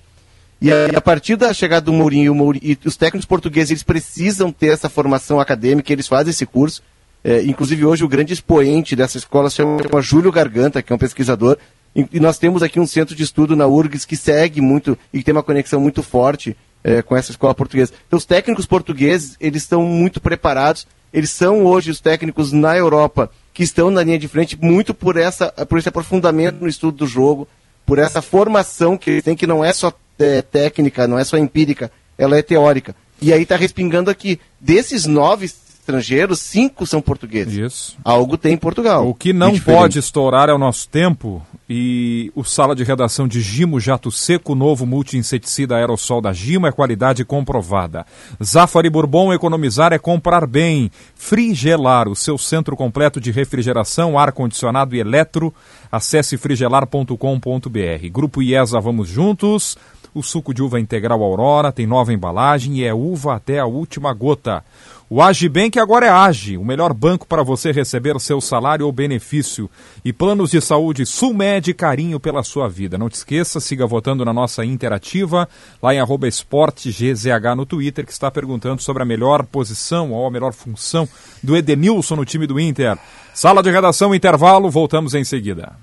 E aí, a partir da chegada do Mourinho, Mourinho e os técnicos portugueses, eles precisam ter essa formação acadêmica, eles fazem esse curso. É, inclusive, hoje, o grande expoente dessa escola se chama Júlio Garganta, que é um pesquisador. E, e nós temos aqui um centro de estudo na URGS que segue muito e que tem uma conexão muito forte é, com essa escola portuguesa. Então, os técnicos portugueses, eles estão muito preparados. Eles são hoje os técnicos na Europa que estão na linha de frente muito por, essa, por esse aprofundamento no estudo do jogo, por essa formação que eles têm, que não é só é, técnica, não é só empírica, ela é teórica. E aí está respingando aqui. Desses nove estrangeiros, cinco são portugueses. Isso. Algo tem em Portugal. O que não diferente. pode estourar é o nosso tempo e o sala de redação de Gimo Jato Seco, novo multi-inseticida aerossol da Gimo, é qualidade comprovada. Zafari Bourbon, economizar é comprar bem. Frigelar, o seu centro completo de refrigeração, ar-condicionado e eletro. Acesse frigelar.com.br. Grupo IESA, vamos juntos. O suco de uva integral Aurora tem nova embalagem e é uva até a última gota. O Agibank agora é Age, o melhor banco para você receber seu salário ou benefício. E planos de saúde Sulmed, carinho pela sua vida. Não te esqueça, siga votando na nossa interativa, lá em arroba esportegzh no Twitter, que está perguntando sobre a melhor posição ou a melhor função do Edenilson no time do Inter. Sala de redação, intervalo, voltamos em seguida.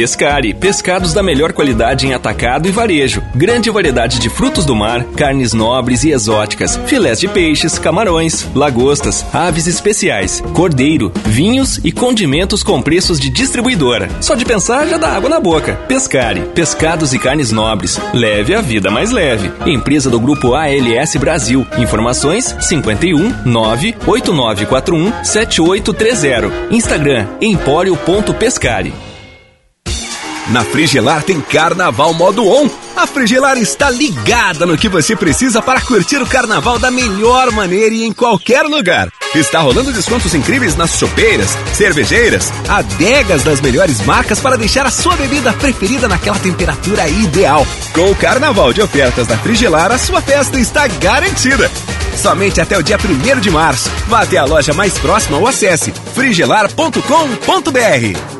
Pescari, pescados da melhor qualidade em atacado e varejo. Grande variedade de frutos do mar, carnes nobres e exóticas, filés de peixes, camarões, lagostas, aves especiais, cordeiro, vinhos e condimentos com preços de distribuidora. Só de pensar já dá água na boca. Pescari, pescados e carnes nobres. Leve a vida mais leve. Empresa do grupo ALS Brasil. Informações 51 98941 7830. Instagram empório.pescari. Na Frigelar tem Carnaval Modo On. A Frigelar está ligada no que você precisa para curtir o carnaval da melhor maneira e em qualquer lugar. Está rolando descontos incríveis nas chopeiras, cervejeiras, adegas das melhores marcas para deixar a sua bebida preferida naquela temperatura ideal. Com o carnaval de ofertas da Frigelar, a sua festa está garantida. Somente até o dia 1 de março. Vá até a loja mais próxima ou acesse frigelar.com.br.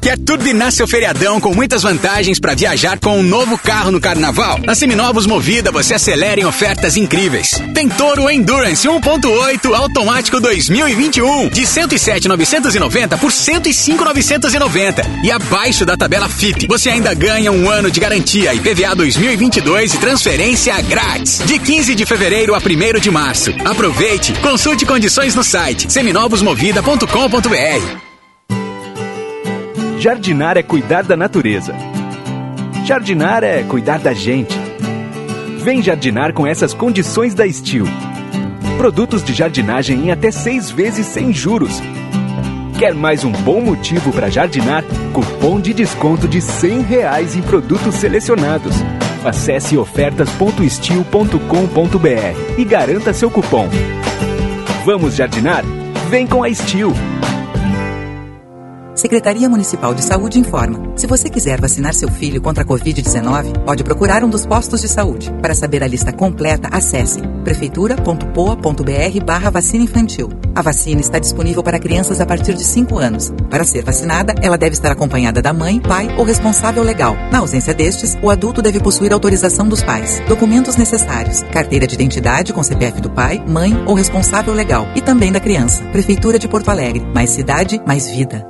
Quer turbinar seu feriadão com muitas vantagens para viajar com um novo carro no carnaval? Na Seminovos Movida você acelera em ofertas incríveis. Tem Toro Endurance 1.8 automático 2021 de 107.990 por 105.990 e abaixo da tabela FIP você ainda ganha um ano de garantia IPVA 2022 e transferência grátis de 15 de fevereiro a 1 de março. Aproveite, consulte condições no site seminovosmovida.com.br. Jardinar é cuidar da natureza. Jardinar é cuidar da gente. Vem jardinar com essas condições da Steel. Produtos de jardinagem em até seis vezes sem juros. Quer mais um bom motivo para jardinar? Cupom de desconto de 100 reais em produtos selecionados. Acesse ofertas.steel.com.br e garanta seu cupom. Vamos jardinar? Vem com a Steel! Secretaria Municipal de Saúde informa. Se você quiser vacinar seu filho contra a Covid-19, pode procurar um dos postos de saúde. Para saber a lista completa, acesse prefeitura.poa.br barra vacina infantil. A vacina está disponível para crianças a partir de 5 anos. Para ser vacinada, ela deve estar acompanhada da mãe, pai ou responsável legal. Na ausência destes, o adulto deve possuir autorização dos pais, documentos necessários, carteira de identidade com CPF do pai, mãe ou responsável legal e também da criança. Prefeitura de Porto Alegre. Mais cidade, mais vida.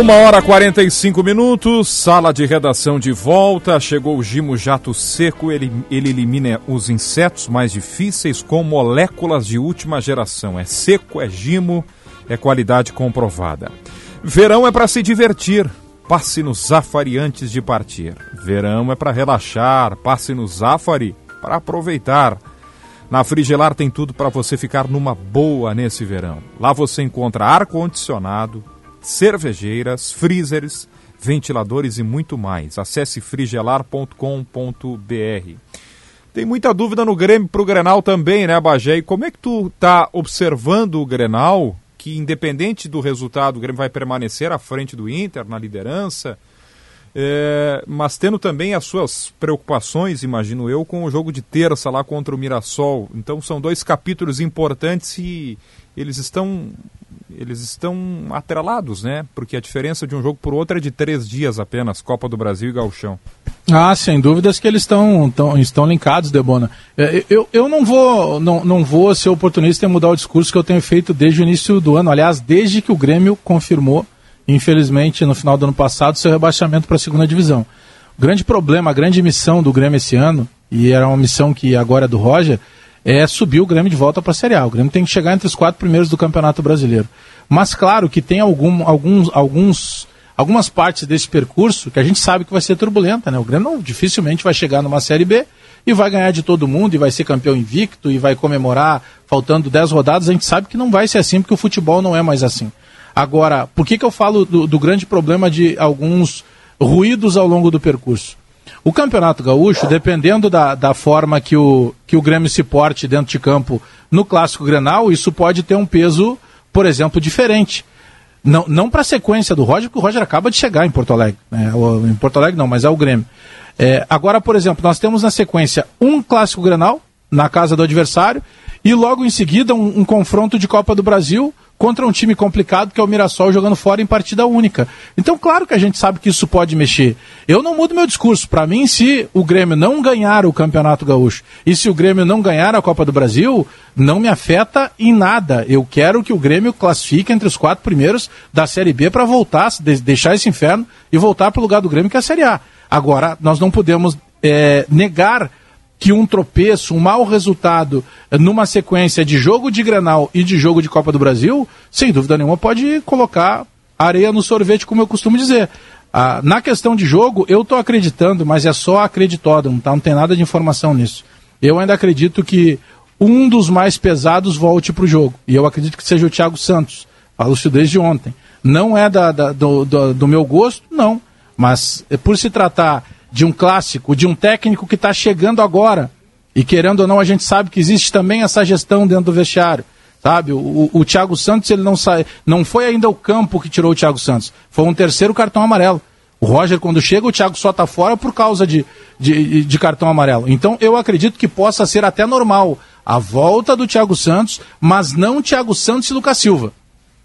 Uma hora 45 minutos, sala de redação de volta. Chegou o Gimo Jato Seco. Ele, ele elimina os insetos mais difíceis com moléculas de última geração. É seco, é Gimo, é qualidade comprovada. Verão é para se divertir. Passe no Zafari antes de partir. Verão é para relaxar. Passe no Zafari para aproveitar. Na Frigelar tem tudo para você ficar numa boa nesse verão. Lá você encontra ar-condicionado, cervejeiras, freezers, ventiladores e muito mais. Acesse frigelar.com.br. Tem muita dúvida no Grêmio para o Grenal também, né, Bagé? E como é que tu tá observando o Grenal, que independente do resultado, o Grêmio vai permanecer à frente do Inter, na liderança, é, mas tendo também as suas preocupações, imagino eu, com o jogo de terça lá contra o Mirassol. Então são dois capítulos importantes e eles estão eles estão atrelados, né? Porque a diferença de um jogo por outro é de três dias apenas, Copa do Brasil e Gauchão. Ah, sem dúvidas que eles estão, tão, estão linkados, Debona. É, eu, eu não vou não, não vou ser oportunista e mudar o discurso que eu tenho feito desde o início do ano. Aliás, desde que o Grêmio confirmou, infelizmente, no final do ano passado, seu rebaixamento para a segunda divisão. O grande problema, a grande missão do Grêmio esse ano, e era uma missão que agora é do Roger, é subir o Grêmio de volta para a Série A. O Grêmio tem que chegar entre os quatro primeiros do Campeonato Brasileiro. Mas claro que tem algum, alguns, alguns, algumas partes desse percurso que a gente sabe que vai ser turbulenta, né? O Grêmio não, dificilmente vai chegar numa Série B e vai ganhar de todo mundo e vai ser campeão invicto e vai comemorar faltando 10 rodadas. A gente sabe que não vai ser assim porque o futebol não é mais assim. Agora, por que, que eu falo do, do grande problema de alguns ruídos ao longo do percurso? O Campeonato Gaúcho, dependendo da, da forma que o, que o Grêmio se porte dentro de campo no Clássico Grenal, isso pode ter um peso, por exemplo, diferente. Não, não para a sequência do Roger, porque o Roger acaba de chegar em Porto Alegre. Né? Em Porto Alegre não, mas é o Grêmio. É, agora, por exemplo, nós temos na sequência um Clássico Grenal, na casa do adversário, e logo em seguida um, um confronto de Copa do Brasil contra um time complicado que é o Mirassol jogando fora em partida única. Então, claro que a gente sabe que isso pode mexer. Eu não mudo meu discurso. Para mim, se o Grêmio não ganhar o Campeonato Gaúcho e se o Grêmio não ganhar a Copa do Brasil, não me afeta em nada. Eu quero que o Grêmio classifique entre os quatro primeiros da Série B para voltar, deixar esse inferno e voltar para o lugar do Grêmio que é a Série A. Agora, nós não podemos é, negar que um tropeço, um mau resultado numa sequência de jogo de Grenal e de jogo de Copa do Brasil, sem dúvida nenhuma pode colocar areia no sorvete, como eu costumo dizer. Ah, na questão de jogo, eu estou acreditando, mas é só acreditódromo, tá? não tem nada de informação nisso. Eu ainda acredito que um dos mais pesados volte para o jogo. E eu acredito que seja o Thiago Santos. Falo isso desde ontem. Não é da, da do, do, do meu gosto, não. Mas por se tratar de um clássico, de um técnico que está chegando agora. E querendo ou não, a gente sabe que existe também essa gestão dentro do vestiário. Sabe, o, o, o Thiago Santos ele não sai, não foi ainda o campo que tirou o Thiago Santos, foi um terceiro cartão amarelo. O Roger, quando chega, o Thiago só está fora por causa de, de, de, cartão amarelo. Então, eu acredito que possa ser até normal a volta do Thiago Santos, mas não Thiago Santos e Lucas Silva.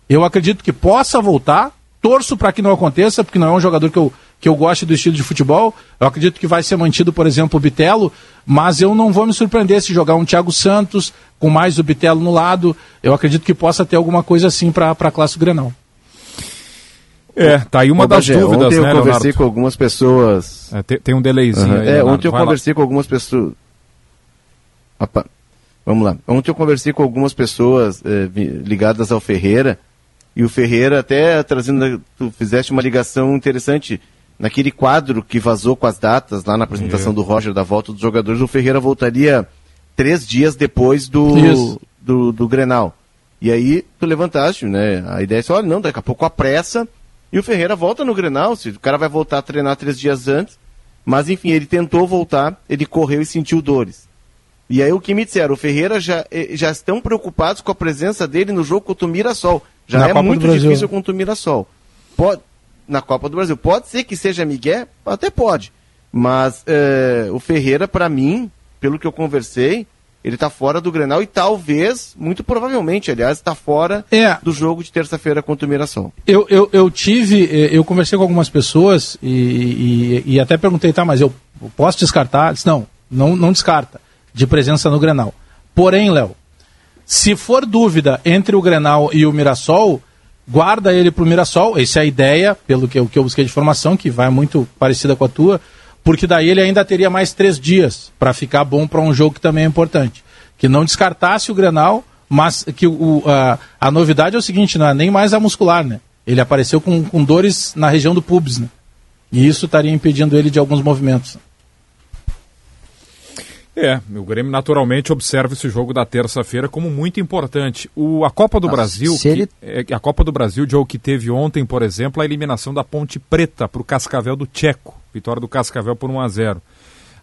Eu acredito que possa voltar, torço para que não aconteça, porque não é um jogador que eu, que eu gosto do estilo de futebol. Eu acredito que vai ser mantido, por exemplo, o Bitelo, mas eu não vou me surpreender se jogar um Thiago Santos com mais o Bitelo no lado. Eu acredito que possa ter alguma coisa assim para a classe Grenal. É, tá aí uma Ô, das Bagé, dúvidas, ontem né, eu conversei Leonardo? com algumas pessoas. É, tem, tem, um delayzinho uhum. aí. É, Leonardo. ontem eu Vai conversei lá. com algumas pessoas. Opa. Vamos lá. Ontem eu conversei com algumas pessoas eh, ligadas ao Ferreira. E o Ferreira, até trazendo. Tu fizeste uma ligação interessante naquele quadro que vazou com as datas lá na apresentação do Roger da volta dos jogadores, o Ferreira voltaria três dias depois do, do, do, Grenal. E aí tu levantaste, né? A ideia é assim, olha, não, daqui a pouco a pressa e o Ferreira volta no Grenal, se o cara vai voltar a treinar três dias antes, mas enfim, ele tentou voltar, ele correu e sentiu dores. E aí o que me disseram, o Ferreira já, eh, já estão preocupados com a presença dele no jogo contra o Mirassol. Já na é Copa muito difícil contra o Mirassol. Pode, na Copa do Brasil. Pode ser que seja Miguel, até pode. Mas é, o Ferreira, para mim, pelo que eu conversei, ele está fora do Grenal e talvez, muito provavelmente, aliás, está fora é. do jogo de terça-feira contra o Mirassol. Eu, eu, eu, tive, eu conversei com algumas pessoas e, e, e, até perguntei, tá, mas eu posso descartar? Disse, não, não, não descarta de presença no Grenal. Porém, Léo, se for dúvida entre o Grenal e o Mirassol, guarda ele pro Mirassol, essa é a ideia, pelo que, eu- que eu busquei de informação, que vai muito parecida com a tua, porque daí ele ainda teria mais três dias para ficar bom para um jogo que também é importante. Que não descartasse o Grenal, mas que o, a, a novidade é o seguinte, não é nem mais a muscular, né? Ele apareceu com, com dores na região do pubis, né? E isso estaria impedindo ele de alguns movimentos. É, o Grêmio naturalmente observa esse jogo da terça-feira como muito importante. O, a Copa do Nossa, Brasil, se ele- que- é, a Copa do Brasil, Joe, que teve ontem, por exemplo, a eliminação da Ponte Preta para o Cascavel do Tcheco. Vitória do Cascavel por 1 a 0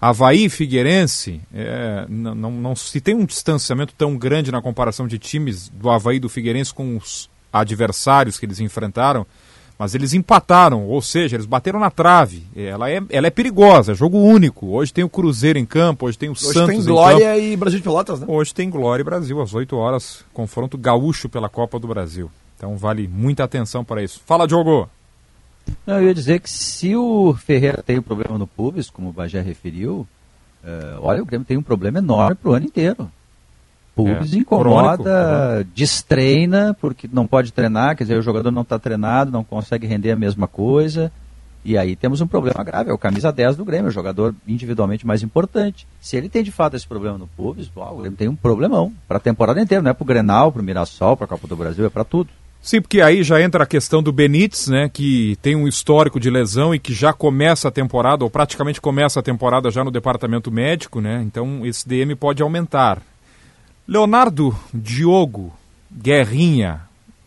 Havaí e Figueirense, é, não, não, não se tem um distanciamento tão grande na comparação de times do Havaí e do Figueirense com os adversários que eles enfrentaram, mas eles empataram, ou seja, eles bateram na trave. Ela é, ela é perigosa, é jogo único. Hoje tem o Cruzeiro em campo, hoje tem o Hoje Santos tem em Glória campo. e Brasil de Pelotas, né? Hoje tem Glória e Brasil, às 8 horas, confronto gaúcho pela Copa do Brasil. Então vale muita atenção para isso. Fala, Diogo! Não, eu ia dizer que se o Ferreira tem um problema no pubis, como o Bagé referiu, eh, olha, o Grêmio tem um problema enorme pro ano inteiro. Pubis É, incomoda, crônico, destreina, porque não pode treinar, quer dizer, o jogador não está treinado, não consegue render a mesma coisa. E aí temos um problema grave, é o camisa 10 do Grêmio, o jogador individualmente mais importante. Se ele tem de fato esse problema no pubis, bom, o Grêmio tem um problemão para a temporada inteira, não é para o Grenal, para o Mirassol, para a Copa do Brasil, é para tudo. Sim, porque aí já entra a questão do Benítez, né, que tem um histórico de lesão e que já começa a temporada, ou praticamente começa a temporada já no departamento médico, né? Então esse DM pode aumentar. Leonardo, Diogo, Guerrinha,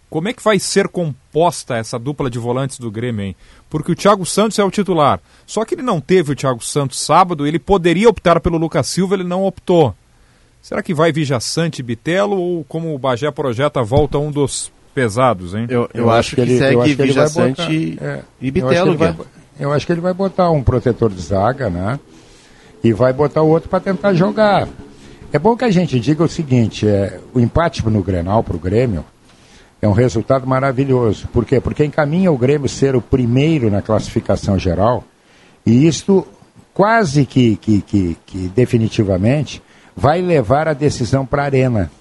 como é que vai ser composta essa dupla de volantes do Grêmio, hein? Porque o Thiago Santos é o titular. Só que ele não teve o Thiago Santos sábado, ele poderia optar pelo Lucas Silva, ele não optou. Será que vai Vijaçante e Bitelo ou como o Bagé projeta, volta um dos pesados, hein? Eu, eu acho que, segue eu acho que ele vai Vijaçante botar- e, é, e eu acho Bitelo, vai- Guerra. Eu acho que ele vai botar um protetor de zaga, né? E vai botar o outro para tentar jogar. É bom que a gente diga o seguinte: é, o empate no Grenal para o Grêmio é um resultado maravilhoso. Por quê? Porque encaminha o Grêmio ser o primeiro na classificação geral, e isto quase que, que, que, que definitivamente vai levar a decisão para a Arena.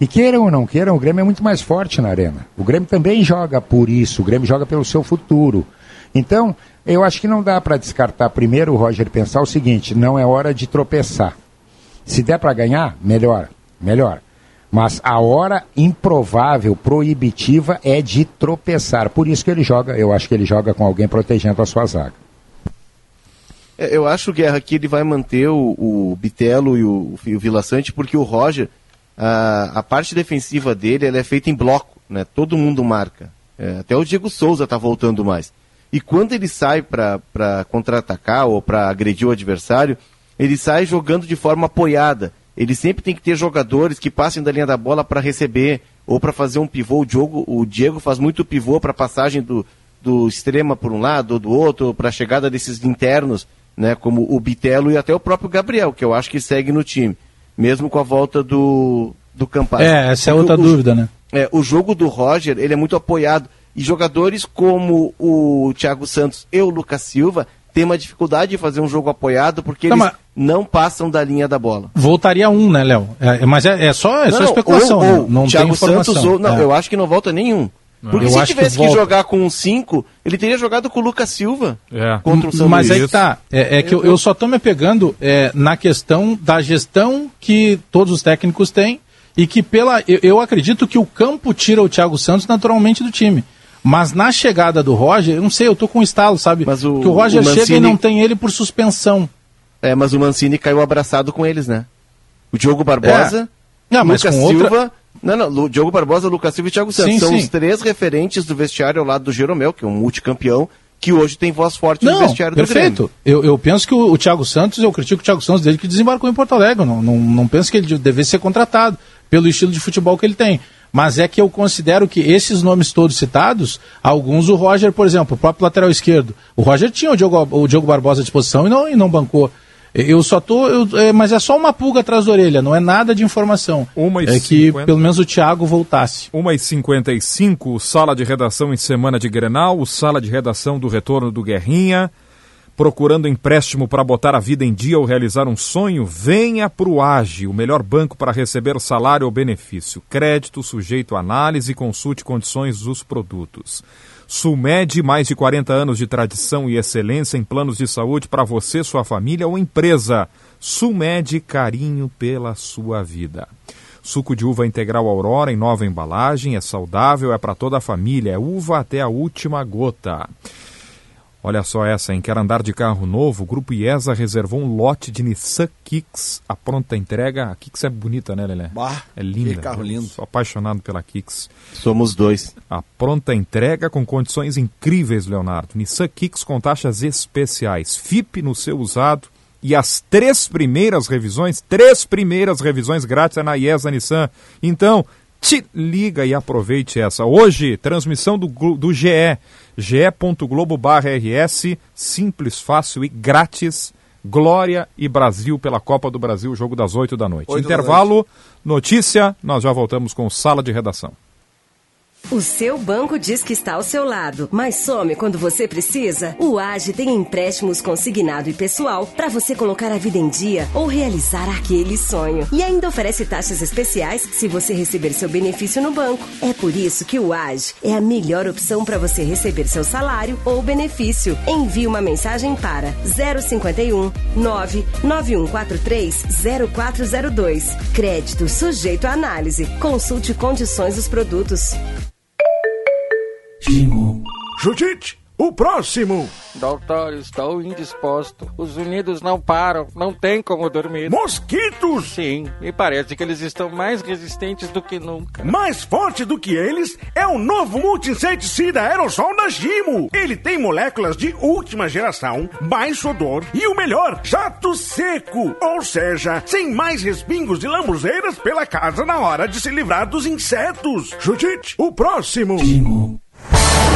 E queiram ou não queiram, o Grêmio é muito mais forte na arena. O Grêmio também joga por isso, o Grêmio joga pelo seu futuro. Então, eu acho que não dá para descartar primeiro o Roger pensar o seguinte: não é hora de tropeçar. Se der para ganhar, melhor, melhor. Mas a hora improvável, proibitiva, é de tropeçar. Por isso que ele joga, eu acho que ele joga com alguém protegendo a sua zaga. É, Eu acho, Guerra, que ele vai manter o, o Bitelo e o, o Vila Sante, porque o Roger, a, a parte defensiva dele é feita em bloco, né? Todo mundo marca. É, até o Diego Souza está voltando mais. E quando ele sai para contra-atacar ou para agredir o adversário, ele sai jogando de forma apoiada. Ele sempre tem que ter jogadores que passem da linha da bola para receber ou para fazer um pivô. O, Diogo, o Diego faz muito pivô para passagem do, do extrema por um lado ou do outro, para a chegada desses internos, né, como o Bitelo e até o próprio Gabriel, que eu acho que segue no time, mesmo com a volta do, do Campaz. É, essa é outra o- dúvida, né? é, o jogo do Roger, ele é muito apoiado. E jogadores como o Thiago Santos e o Lucas Silva têm uma dificuldade de fazer um jogo apoiado porque Tá, eles mas- não passam da linha da bola. Voltaria um, né, Léo? É, mas é, é só, é Não, só não, especulação, ou, né? ou não tem Thiago informação. Santos ou. Não, É. eu acho que não volta nenhum. Porque Eu se acho que tivesse que, volta. jogar com um 5, ele teria jogado com o Lucas Silva É. contra o São Mas Luís. aí que tá. É, é que eu, eu só estou me pegando é, na questão da gestão que todos os técnicos têm e que pela. Eu, eu acredito que o campo tira o Thiago Santos naturalmente do time. Mas na chegada do Roger, eu não sei, eu tô com um estalo, sabe? Mas o- que o Roger o chega e Mancini- não tem ele por suspensão. É, mas o Mancini caiu abraçado com eles, né? O Diogo Barbosa, É. Ah, mas Lucas com outra- Silva. Não, não, Diogo Barbosa, Lucas Silva e Thiago Santos. Sim, São sim. os três referentes do vestiário ao lado do Jeromel, que é um multicampeão, que hoje tem voz forte no Não, vestiário do perfeito. Grêmio. Eu, eu penso que o, o Thiago Santos, eu critico o Thiago Santos desde que desembarcou em Porto Alegre. Não, não, não penso que ele devesse ser contratado pelo estilo de futebol que ele tem. Mas é que eu considero que esses nomes todos citados, alguns o Roger, por exemplo, o próprio lateral esquerdo. O Roger tinha o Diogo, o Diogo Barbosa à disposição e não, e não bancou. Eu só tô. eu- é, mas é só uma pulga atrás da orelha, não é nada de informação. Uma e é que cinquenta. pelo menos o Thiago voltasse. 1h55, sala de redação em semana de Grenal, o sala de redação do retorno do Guerrinha. Procurando empréstimo para botar a vida em dia ou realizar um sonho? Venha para o AGE, o melhor banco para receber salário ou benefício. Crédito sujeito a análise e consulte condições dos produtos. Sulmed, mais de 40 anos de tradição e excelência em planos de saúde para você, sua família ou empresa. Sulmed, carinho pela sua vida. Suco de uva integral Aurora em nova embalagem, é saudável, é para toda a família, é uva até a última gota. Olha só essa, hein? Quer andar de carro novo? O Grupo IESA reservou um lote de Nissan Kicks. A pronta entrega. A Kicks é bonita, né, Lelé? Bah, é linda. que carro lindo. Sou apaixonado pela Kicks. Somos dois. A pronta entrega com condições incríveis, Leonardo. Nissan Kicks com taxas especiais. FIP no seu usado. E as três primeiras revisões, três primeiras revisões grátis é na IESA Nissan. Então, te liga e aproveite essa. Hoje, transmissão do, do GE ge.globo.rs, simples, fácil e grátis. Glória e Brasil pela Copa do Brasil, jogo das 8 da noite. 8 Intervalo, da noite. notícia, nós já voltamos com Sala de Redação. O seu banco diz que está ao seu lado, mas some quando você precisa? O AGE tem empréstimos consignado e pessoal para você colocar a vida em dia ou realizar aquele sonho. E ainda oferece taxas especiais se você receber seu benefício no banco. É por isso que o AGE é a melhor opção para você receber seu salário ou benefício. Envie uma mensagem para 051 99143 0402. Crédito sujeito à análise. Consulte condições dos produtos. Judite, o próximo. Doutor, estou indisposto. Os unidos não param, não tem como dormir. Mosquitos? Sim, me parece que eles estão mais resistentes do que nunca. Mais forte do que eles é o novo multi-inseticida aerossol da Gimo. Ele tem moléculas de última geração, baixo odor e o melhor, jato seco. Ou seja, sem mais respingos de lambuzeiras pela casa na hora de se livrar dos insetos. Judite, o próximo.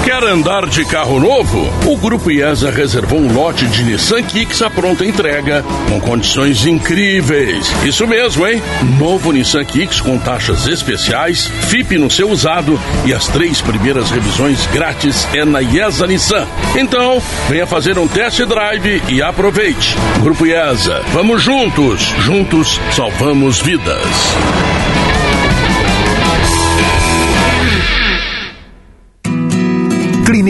Quer andar de carro novo? O Grupo IESA reservou um lote de Nissan Kicks à pronta entrega, com condições incríveis. Isso mesmo, hein? Novo Nissan Kicks com taxas especiais, FIP no seu usado e as três primeiras revisões grátis é na IESA Nissan. Então, venha fazer um test drive e aproveite. Grupo IESA, vamos juntos. Juntos salvamos vidas.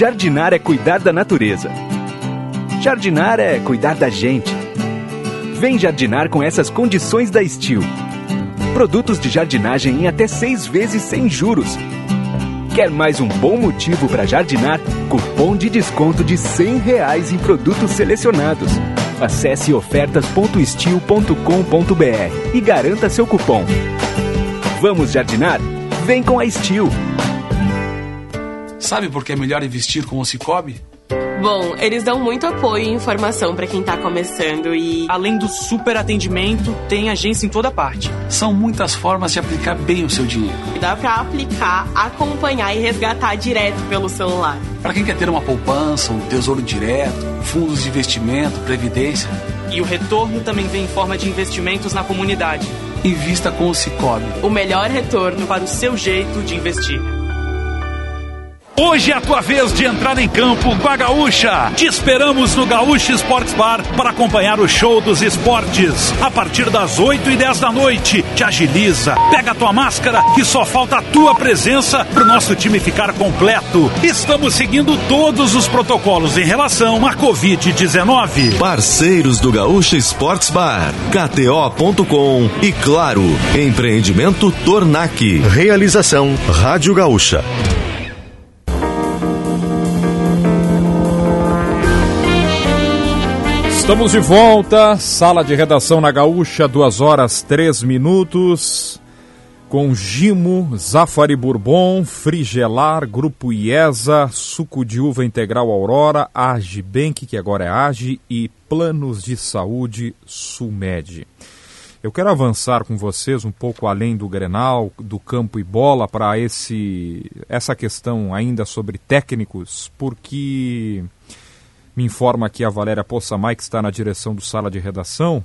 Jardinar é cuidar da natureza. Jardinar é cuidar da gente. Vem jardinar com essas condições da Steel. Produtos de jardinagem em até seis vezes sem juros. Quer mais um bom motivo para jardinar? Cupom de desconto de 100 reais em produtos selecionados. Acesse ofertas.steel.com.br e garanta seu cupom. Vamos jardinar? Vem com a Steel. Sabe por que é melhor investir com o Cicobi? Bom, eles dão muito apoio e informação para quem tá começando e. Além do super atendimento, tem agência em toda parte. São muitas formas de aplicar bem o seu dinheiro. Dá para aplicar, acompanhar e resgatar direto pelo celular. Para quem quer ter uma poupança, um tesouro direto, fundos de investimento, previdência. E o retorno também vem em forma de investimentos na comunidade. Invista com o Cicobi. O melhor retorno para o seu jeito de investir. Hoje é a tua vez de entrar em campo com a Gaúcha. Te esperamos no Gaúcha Sports Bar para acompanhar o show dos esportes. A partir das 8 e 10 da noite, te agiliza, pega a tua máscara que só falta a tua presença para o nosso time ficar completo. Estamos seguindo todos os protocolos em relação à Covid-19. Parceiros do Gaúcha Sports Bar, KTO.com e Claro, Empreendimento Tornac. Realização Rádio Gaúcha. Estamos de volta, sala de redação na Gaúcha, duas horas três minutos, com Gimo, Zafari Bourbon, Frigelar, Grupo IESA, Suco de Uva Integral Aurora, Agibank, que agora é Agi, e Planos de Saúde Sulmed. Eu quero avançar com vocês um pouco além do Grenal, do campo e bola, para essa questão ainda sobre técnicos, porque me informa aqui a Valéria Poçamai, que está na direção do sala de redação.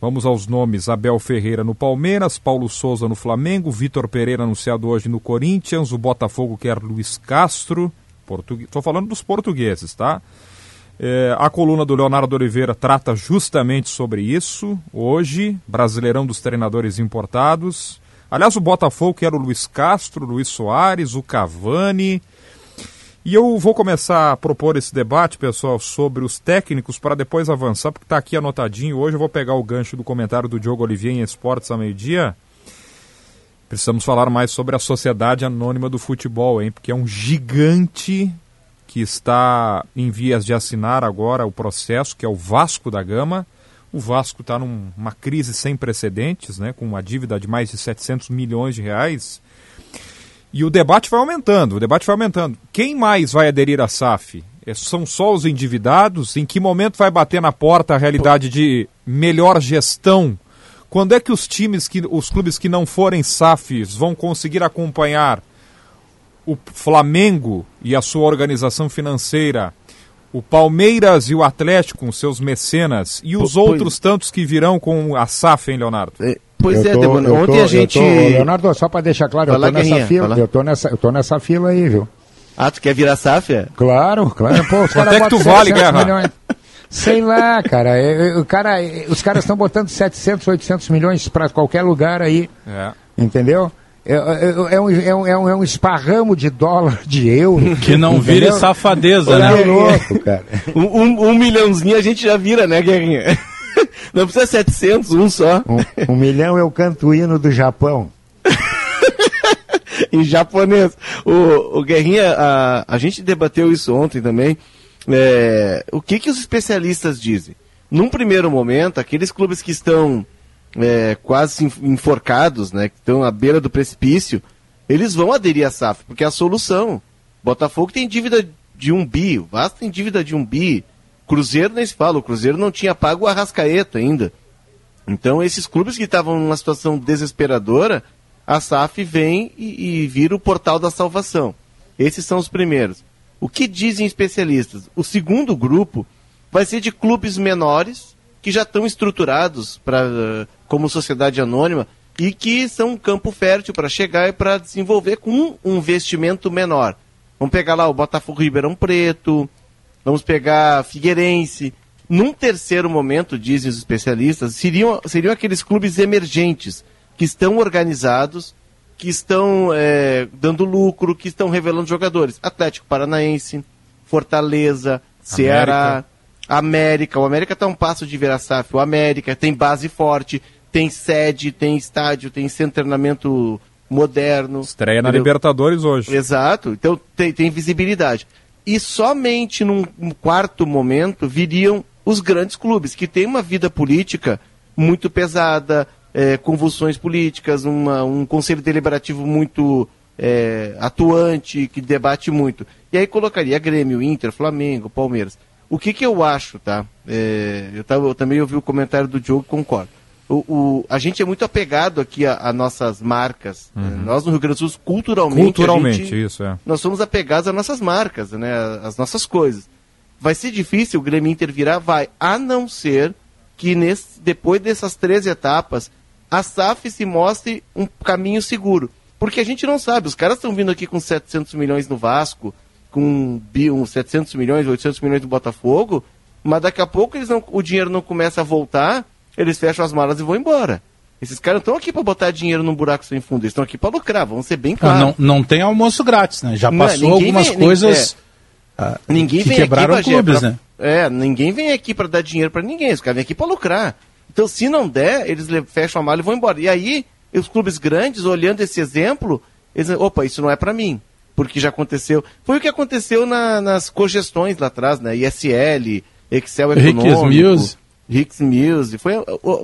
Vamos aos nomes: Abel Ferreira no Palmeiras, Paulo Souza no Flamengo, Vitor Pereira anunciado hoje no Corinthians, o Botafogo quer Luiz Castro. Estou falando dos portugueses, tá? É, a coluna do Leonardo Oliveira trata justamente sobre isso. Hoje, Brasileirão dos Treinadores Importados. Aliás, o Botafogo quer o Luiz Castro, Luiz Soares, o Cavani. E eu vou começar a propor esse debate, pessoal, sobre os técnicos para depois avançar, porque está aqui anotadinho. Hoje eu vou pegar o gancho do comentário do Diogo Olivier em Esportes a meio-dia. Precisamos falar mais sobre a Sociedade Anônima do Futebol, hein? Porque é um gigante que está em vias de assinar agora o processo, que é o Vasco da Gama. O Vasco está numa crise sem precedentes, né, com uma dívida de mais de 700 milhões de reais. E o debate vai aumentando, o debate vai aumentando. Quem mais vai aderir à SAF? É, são só os endividados? Em que momento vai bater na porta a realidade de melhor gestão? Quando é que os times, que, os clubes que não forem SAFs vão conseguir acompanhar o Flamengo e a sua organização financeira, o Palmeiras e o Atlético com seus mecenas e os outros tantos que virão com a SAF, hein, Leonardo? Pois eu é, tô, Debona, eu ontem tô, a gente. eu tô- Leonardo, só para deixar claro, eu Vai lá, tô nessa fila, eu tô nessa, eu tô nessa fila aí, viu? Ah, tu quer virar é? Claro, claro. Pô, os Quanto é que tu vale, 700 Guerra? milhões. Sei lá, cara. é- é- O cara é- os caras estão botando 700, 800 milhões para qualquer lugar aí, É. entendeu? É, é- é um, é, um, é, um, é esparramo de dólar, de euro. [laughs] Que não vire entendeu? safadeza, Tá né? louco, cara. [laughs] Um, um, um milhãozinho a gente já vira, né, Guerrinha? Não precisa 700, um só. Um, um milhão eu canto o hino do Japão. [laughs] em japonês. O, o Guerrinha, a, a gente debateu isso ontem também. É, o que, que os especialistas dizem? Num primeiro momento, aqueles clubes que estão é, quase enf- enforcados, né, que estão à beira do precipício, eles vão aderir à SAF, porque é a solução. Botafogo tem dívida de um bi, o Vasco tem dívida de um bi, Cruzeiro nem se fala, o Cruzeiro não tinha pago o Arrascaeta ainda. Então, esses clubes que estavam numa situação desesperadora, a SAF vem e, e vira o portal da salvação. Esses são os primeiros. O que dizem especialistas? O segundo grupo vai ser de clubes menores que já estão estruturados pra, como sociedade anônima e que são um campo fértil para chegar e para desenvolver com um investimento menor. Vamos pegar lá o Botafogo Ribeirão Preto, vamos pegar Figueirense. Num terceiro momento, dizem os especialistas, seriam, seriam aqueles clubes emergentes que estão organizados, que estão eh, dando lucro, que estão revelando jogadores. Atlético Paranaense, Fortaleza, Ceará, América. O América está um passo de virar SAF. O América tem base forte, tem sede, tem estádio, tem centro de treinamento moderno. Estreia na entendeu? Libertadores hoje. Exato, então tem, tem visibilidade. E somente num um quarto momento viriam os grandes clubes, que têm uma vida política muito pesada, eh, convulsões políticas, uma- um conselho deliberativo muito eh, atuante, que debate muito. E aí colocaria Grêmio, Inter, Flamengo, Palmeiras. O que, que eu acho, tá? Eh, eu, tava- eu também ouvi o comentário do Diogo, concordo. O, o- a gente é muito apegado aqui a, a nossas marcas. Uhum. Eh, Nós no Rio Grande do Sul, culturalmente, Culturalmente, gente- isso é. nós somos apegados às nossas marcas, né? às nossas coisas. Vai ser difícil o Grêmio Inter virar? Vai. A não ser que nesse, depois dessas três etapas, a SAF se mostre um caminho seguro. Porque a gente não sabe. Os caras estão vindo aqui com 700 milhões no Vasco, com uns 700 milhões, 800 milhões no Botafogo, mas daqui a pouco eles não, o dinheiro não começa a voltar, eles fecham as malas e vão embora. Esses caras não estão aqui para botar dinheiro num buraco sem fundo, eles estão aqui para lucrar, vamos ser bem Ah, claros. não, não tem almoço grátis, né? Já Não, passou ninguém algumas vem- coisas ah, Ninguém que vem quebraram aqui, clubes, pra- né? É, ninguém vem aqui para dar dinheiro para ninguém, os caras vêm aqui para lucrar. Então, se não der, eles le- fecham a mala e vão embora. E aí, os clubes grandes, olhando esse exemplo, eles dizem, opa, isso não é para mim, porque já aconteceu. Foi o que aconteceu na- nas cogestões lá atrás, né? ISL, Excel Econômico, Mills. Hicks Mills, foi,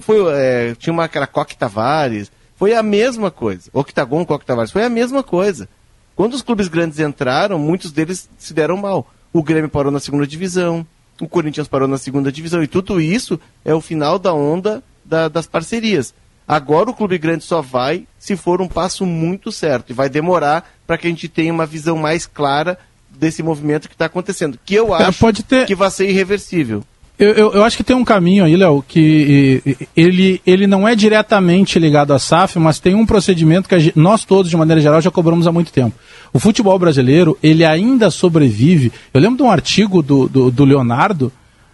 foi, é, tinha uma aquela Coque Tavares, foi a mesma coisa. Octagon Coque Tavares, foi a mesma coisa. Quando os clubes grandes entraram, muitos deles se deram mal. O Grêmio parou na segunda divisão, o Corinthians parou na segunda divisão, e tudo isso é o final da onda da- das parcerias. Agora o clube grande só vai se for um passo muito certo, e vai demorar para que a gente tenha uma visão mais clara desse movimento que está acontecendo, que eu É, acho pode ter- que vai ser irreversível. Eu, eu, eu acho que tem um caminho aí, Léo, que ele, ele não é diretamente ligado à SAF, mas tem um procedimento que a gen- nós todos, de maneira geral, já cobramos há muito tempo. O futebol brasileiro, ele ainda sobrevive. Eu lembro de um artigo do, do, do Leonardo,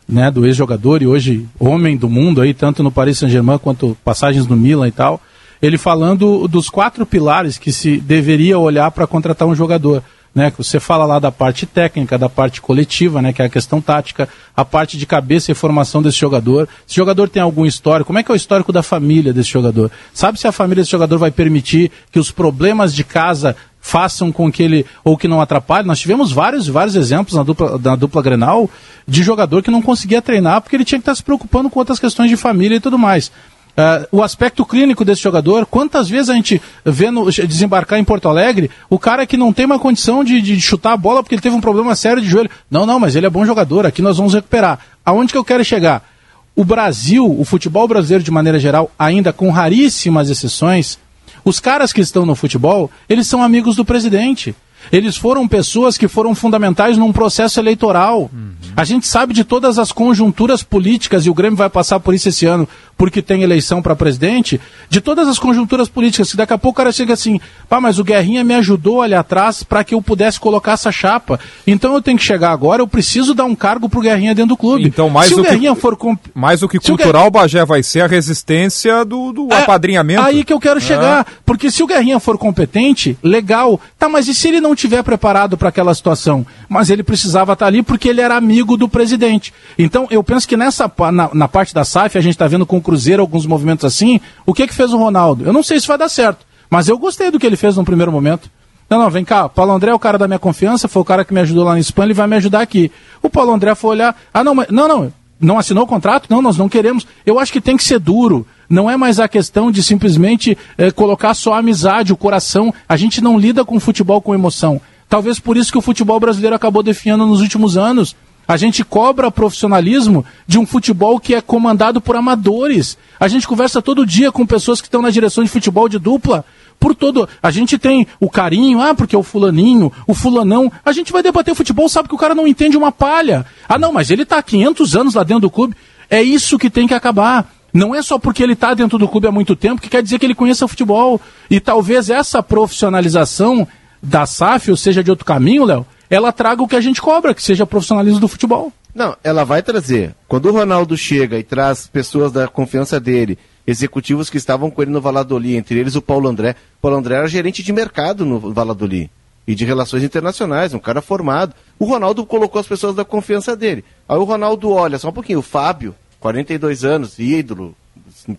né, do ex-jogador e hoje homem do mundo aí, tanto no Paris Saint-Germain quanto passagens no Milan e tal, ele falando dos quatro pilares que se deveria olhar para contratar um jogador. Né, que você fala lá da parte técnica, da parte coletiva, né, que é a questão tática, a parte de cabeça e formação desse jogador. Se jogador tem algum histórico, como é que é o histórico da família desse jogador? Sabe se a família desse jogador vai permitir que os problemas de casa façam com que ele ou que não atrapalhe. Nós tivemos vários vários exemplos na dupla, na dupla Grenal de jogador que não conseguia treinar porque ele tinha que estar se preocupando com outras questões de família e tudo mais. Ah, o aspecto clínico desse jogador, quantas vezes a gente vê no, desembarcar em Porto Alegre o cara que não tem uma condição de, de chutar a bola porque ele teve um problema sério de joelho. Não, não, mas ele é bom jogador, aqui nós vamos recuperar. Aonde que eu quero chegar? O Brasil, o futebol brasileiro de maneira geral, ainda com raríssimas exceções, os caras que estão no futebol, eles são amigos do presidente. Eles foram pessoas que foram fundamentais num processo eleitoral. A gente sabe de todas as conjunturas políticas, e o Grêmio vai passar por isso esse ano, porque tem eleição para presidente, de todas as conjunturas políticas, que daqui a pouco o cara chega assim, pá, mas o Guerrinha me ajudou ali atrás para que eu pudesse colocar essa chapa. Então eu tenho que chegar agora, eu preciso dar um cargo pro Guerrinha dentro do clube. Então, mais Se o que- Guerrinha for... comp- Mais que Se o cultural, Bagé, vai ser a resistência do, do É, apadrinhamento. Aí que eu quero É. chegar. Porque se o Guerrinha for competente, legal. Tá, mas e se ele não tiver preparado para aquela situação? Mas ele precisava estar ali porque ele era amigo do presidente. Então, eu penso que nessa na, na parte da SAF, a gente está vendo com o Cruzeiro alguns movimentos assim. O que que fez o Ronaldo? Eu não sei se vai dar certo, mas eu gostei do que ele fez no primeiro momento. Não, não, vem cá, Paulo André é o cara da minha confiança, foi o cara que me ajudou lá na Espanha, ele vai me ajudar aqui. O Paulo André foi olhar, ah, não, não, não, não assinou o contrato? Não, nós não queremos. Eu acho que tem que ser duro. Não é mais a questão de simplesmente eh, colocar só a amizade, o coração. A gente não lida com futebol com emoção. Talvez por isso que o futebol brasileiro acabou definhando nos últimos anos. A gente cobra profissionalismo de um futebol que é comandado por amadores. A gente conversa todo dia com pessoas que estão na direção de futebol de dupla. Por todo. A gente tem o carinho, ah, porque é o fulaninho, o fulanão. A gente vai debater futebol, sabe que o cara não entende uma palha. Ah, não, mas ele está há 500 anos lá dentro do clube. É isso que tem que acabar. Não é só porque ele está dentro do clube há muito tempo que quer dizer que ele conheça o futebol. E talvez essa profissionalização da SAF, ou seja, de outro caminho, Léo, ela traga o que a gente cobra, que seja profissionalismo do futebol. Não, ela vai trazer. Quando o Ronaldo chega e traz pessoas da confiança dele, executivos que estavam com ele no Valladolid, entre eles o Paulo André. O Paulo André era gerente de mercado no Valladolid e de relações internacionais, um cara formado. O Ronaldo colocou as pessoas da confiança dele. Aí o Ronaldo olha, só um pouquinho, o Fábio, 42 anos, ídolo,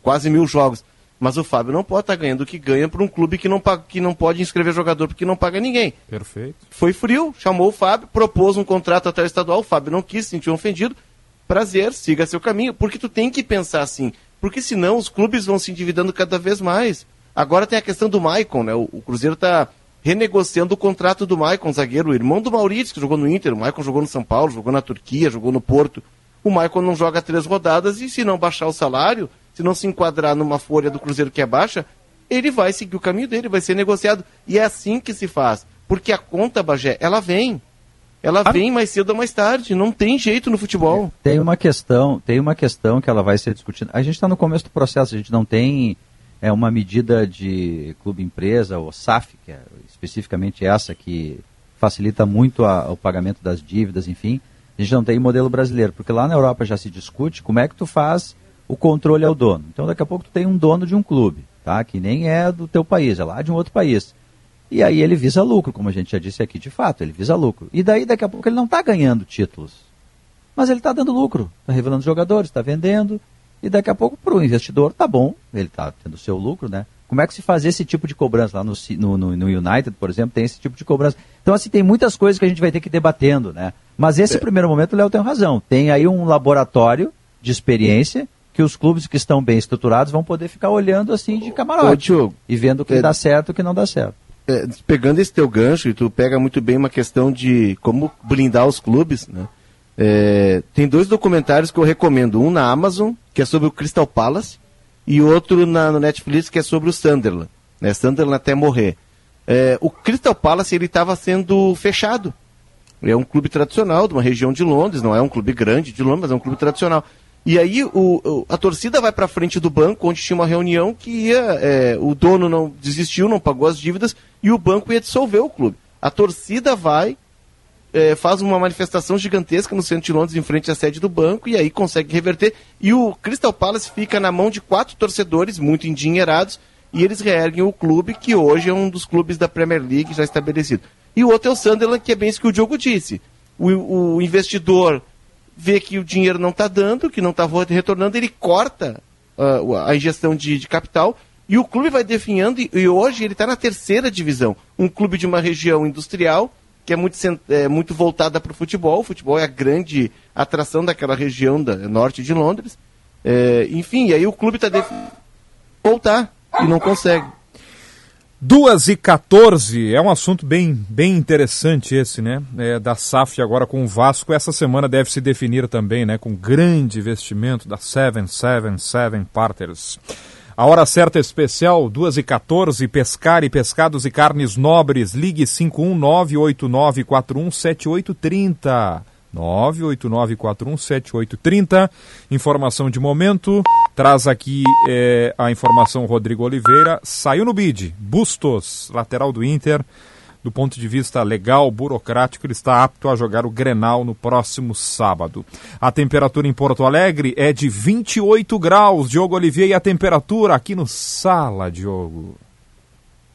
quase mil jogos. Mas o Fábio não pode estar ganhando o que ganha para um clube que não, paga- que não pode inscrever jogador porque não paga ninguém. Perfeito. Foi frio, chamou o Fábio, propôs um contrato até o estadual, o Fábio não quis, se sentiu ofendido. Prazer, siga seu caminho. Porque tu tem que pensar assim. Porque senão os clubes vão se endividando cada vez mais. Agora tem a questão do Maicon, né? O, o Cruzeiro está renegociando o contrato do Maicon, zagueiro, o irmão do Maurício, que jogou no Inter. O Maicon jogou no São Paulo, jogou na Turquia, jogou no Porto. O Maicon não joga três rodadas e se não baixar o salário, se não se enquadrar numa folha do Cruzeiro que é baixa, ele vai seguir o caminho dele, vai ser negociado. E é assim que se faz. Porque a conta, Bagé, ela vem. Ela vem mais cedo ou mais tarde. Não tem jeito no futebol. Tem uma questão, tem uma questão que ela vai ser discutida. A gente está no começo do processo, a gente não tem é uma medida de clube-empresa, ou SAF, que é especificamente essa que facilita muito a, o pagamento das dívidas, enfim. A gente não tem modelo brasileiro, porque lá na Europa já se discute como é que tu faz o controle ao dono. Então daqui a pouco tu tem um dono de um clube, tá? Que nem é do teu país, é lá de um outro país. E aí ele visa lucro, como a gente já disse aqui, de fato, ele visa lucro. E daí daqui a pouco ele não está ganhando títulos. Mas ele está dando lucro, está revelando jogadores, está vendendo, e daqui a pouco, para o investidor, tá bom, ele está tendo seu lucro, né? Como é que se faz esse tipo de cobrança? Lá no, no, no, United, por exemplo, tem esse tipo de cobrança. Então, assim, tem muitas coisas que a gente vai ter que ir debatendo, né? Mas esse é. primeiro momento, o Léo tem razão. Tem aí um laboratório de experiência que os clubes que estão bem estruturados vão poder ficar olhando assim de camarote Ô, e vendo o que é, dá certo e o que não dá certo. É, pegando esse teu gancho, e tu pega muito bem uma questão de como blindar os clubes, né? É, tem dois documentários que eu recomendo. Um na Amazon, que é sobre o Crystal Palace, e outro na, no Netflix, que é sobre o Sunderland. Né? Sunderland até morrer. É, o Crystal Palace ele estava sendo fechado. É um clube tradicional de uma região de Londres, não é um clube grande de Londres, mas é um clube tradicional. E aí o, o, a torcida vai para frente do banco, onde tinha uma reunião que ia, é, o dono não desistiu, não pagou as dívidas e o banco ia dissolver o clube. A torcida vai, é, faz uma manifestação gigantesca no centro de Londres, em frente à sede do banco, e aí consegue reverter. E o Crystal Palace fica na mão de quatro torcedores muito endinheirados, e eles reerguem o clube, que hoje é um dos clubes da Premier League já estabelecido. E o outro é o Sunderland, que é bem isso que o Diogo disse. O, o investidor vê que o dinheiro não está dando, que não está retornando, ele corta uh, a injeção de, de, capital e o clube vai definhando. E, e hoje ele está na terceira divisão. Um clube de uma região industrial que é muito, é, muito voltada para o futebol. O futebol é a grande atração daquela região da norte de Londres. É, enfim, e aí o clube está definindo voltar e não consegue. 2 e 14 é um assunto bem, bem interessante esse, né? É, da SAF agora com o Vasco. Essa semana deve se definir também, né? Com grande investimento da 777 Partners. A hora certa especial, 2 e 14 pescar e pescados e carnes nobres. Ligue 51989417830. 989417830. Informação de momento. Traz aqui é, a informação Rodrigo Oliveira. Saiu no bid. Bustos, lateral do Inter do ponto de vista legal, burocrático, ele está apto a jogar o Grenal no próximo sábado. A temperatura em Porto Alegre é de 28 graus. Diogo Olivier e a temperatura aqui no Sala, Diogo.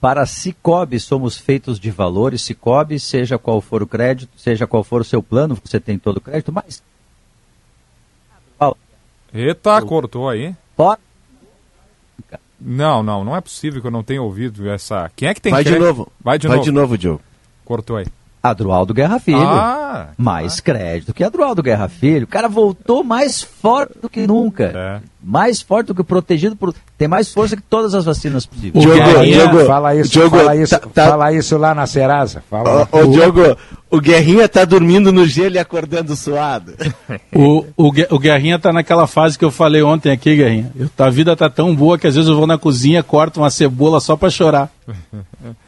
Para Cicobi, somos feitos de valores. Cicobi, seja qual for o crédito, seja qual for o seu plano, você tem todo o crédito, mas. Eita, cortou aí. Pode não, não, não é possível que eu não tenha ouvido essa. Quem é que tem Vai crédito? de novo. Vai de Vai novo. de novo, Diogo. Cortou aí. Adroaldo Guerra Filho. Ah, mais ah. crédito que Adroaldo Guerra Filho. O cara voltou mais forte do que nunca. É. Mais forte do que protegido por. Tem mais força que todas as vacinas possíveis. Diogo, Diogo, fala isso, Diogo, fala isso, tá, tá... fala isso lá na Serasa. Fala. Ô, ô, Diogo, o Guerrinha tá dormindo no gelo e acordando suado. [laughs] o, o, o Guerrinha tá naquela fase que eu falei ontem aqui, Guerrinha. Eu, a vida tá tão boa que às vezes eu vou na cozinha, corto uma cebola só para chorar. [laughs]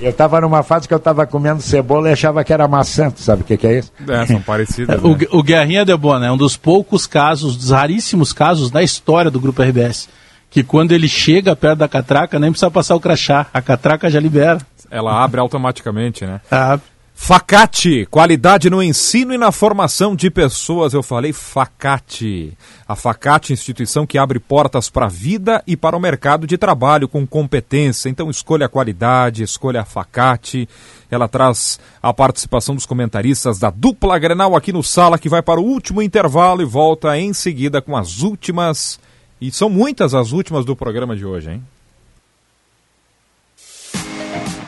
Eu estava numa fase que eu estava comendo cebola e achava que era maçã, sabe o que, que, é isso? É, são parecidas. [laughs] Né? O, o Guerrinha de Bona é um dos poucos casos, dos raríssimos casos da história do Grupo RBS, que quando ele chega perto da catraca, nem precisa passar o crachá, a catraca já libera. Ela abre automaticamente, né? Abre. Facate, qualidade no ensino e na formação de pessoas. Eu falei Facate. A Facate, instituição que abre portas para a vida e para o mercado de trabalho com competência. Então escolha a qualidade, escolha a Facate. Ela traz a participação dos comentaristas da dupla Grenal aqui no Sala, que vai para o último intervalo e volta em seguida com as últimas. E são muitas as últimas do programa de hoje, hein?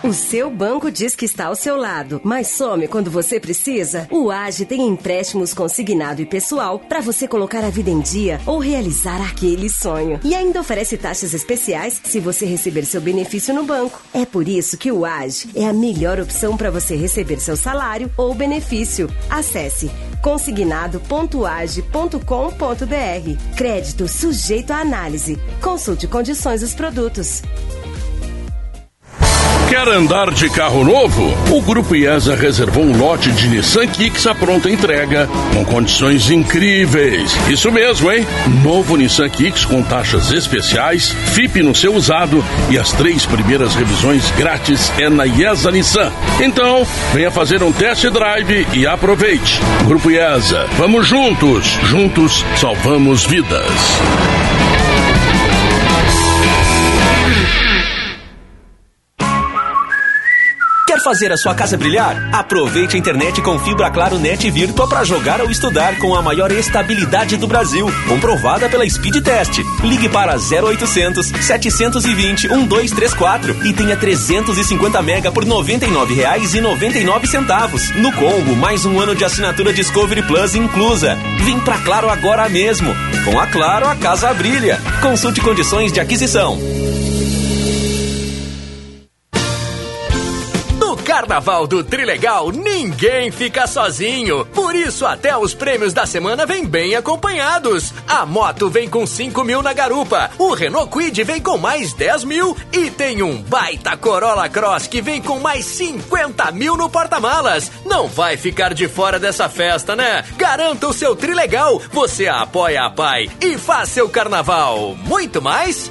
O seu banco diz que está ao seu lado, mas some quando você precisa? O AGE tem empréstimos consignado e pessoal para você colocar a vida em dia ou realizar aquele sonho. E ainda oferece taxas especiais se você receber seu benefício no banco. É por isso que o AGE é a melhor opção para você receber seu salário ou benefício. Acesse consignado.age.com.br. Crédito sujeito à análise. Consulte condições dos produtos. Quer andar de carro novo? O Grupo IESA reservou um lote de Nissan Kicks à pronta entrega, com condições incríveis. Isso mesmo, hein? Novo Nissan Kicks com taxas especiais, FIP no seu usado e as três primeiras revisões grátis é na IESA Nissan. Então, venha fazer um test drive e aproveite. Grupo IESA, vamos juntos. Juntos salvamos vidas. Fazer a sua casa brilhar? Aproveite a internet com fibra Claro Net Virtua para jogar ou estudar com a maior estabilidade do Brasil, comprovada pela Speed Test. Ligue para 0800 720 1234 e tenha 350 mega por R$ 99,99 no combo, mais um ano de assinatura Discovery Plus inclusa. Vem pra Claro agora mesmo. Com a Claro, a casa brilha. Consulte condições de aquisição. Carnaval do Trilegal, ninguém fica sozinho. Por isso, até os prêmios da semana vêm bem acompanhados. A moto vem com 5 mil na garupa, o Renault Quid vem com mais 10 mil e tem um baita Corolla Cross que vem com mais 50 mil no porta-malas. Não vai ficar de fora dessa festa, né? Garanta o seu Trilegal, você apoia a Pai e faz seu carnaval. Muito mais?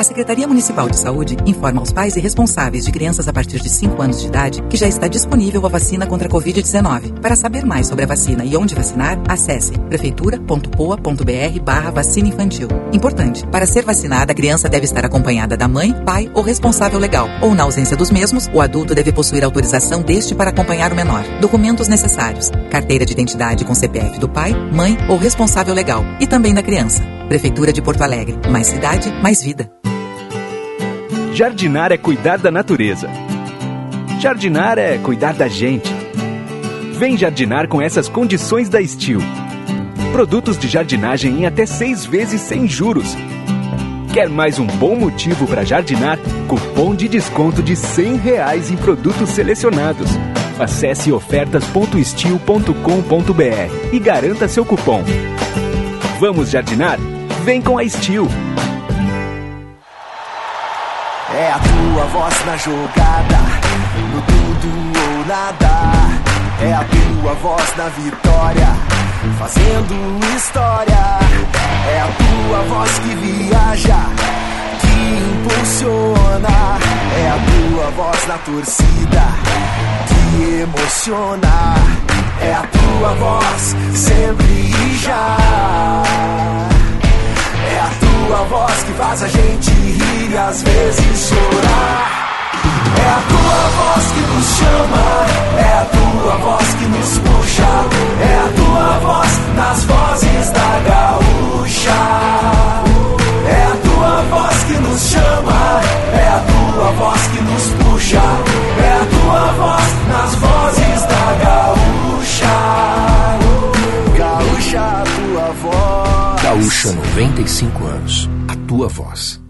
A Secretaria Municipal de Saúde informa aos pais e responsáveis de crianças a partir de 5 anos de idade que já está disponível a vacina contra a Covid-19. Para saber mais sobre a vacina e onde vacinar, acesse prefeitura.poa.br barra vacina infantil. Importante, para ser vacinada, a criança deve estar acompanhada da mãe, pai ou responsável legal, ou na ausência dos mesmos, o adulto deve possuir autorização deste para acompanhar o menor. Documentos necessários: carteira de identidade com CPF do pai, mãe ou responsável legal, e também da criança. Prefeitura de Porto Alegre. Mais cidade, mais vida. Jardinar é cuidar da natureza. Jardinar é cuidar da gente. Vem jardinar com essas condições da Steel. Produtos de jardinagem em até seis vezes sem juros. Quer mais um bom motivo para jardinar? Cupom de desconto de 100 reais em produtos selecionados. Acesse ofertas.steel.com.br e garanta seu cupom. Vamos jardinar? Vem com a Steel. É a tua voz na jogada, no tudo ou nada. É a tua voz na vitória, fazendo história. É a tua voz que viaja, que impulsiona. É a tua voz na torcida, que emociona. É a tua voz sempre e já. Tua voz que faz a gente rir e às vezes chorar. É a tua voz que nos chama, é a tua voz que nos puxa, é a tua voz nas vozes da gaúcha. É a tua voz que nos chama, é a tua voz que nos puxa, é Gaúcha 95 anos. A tua voz.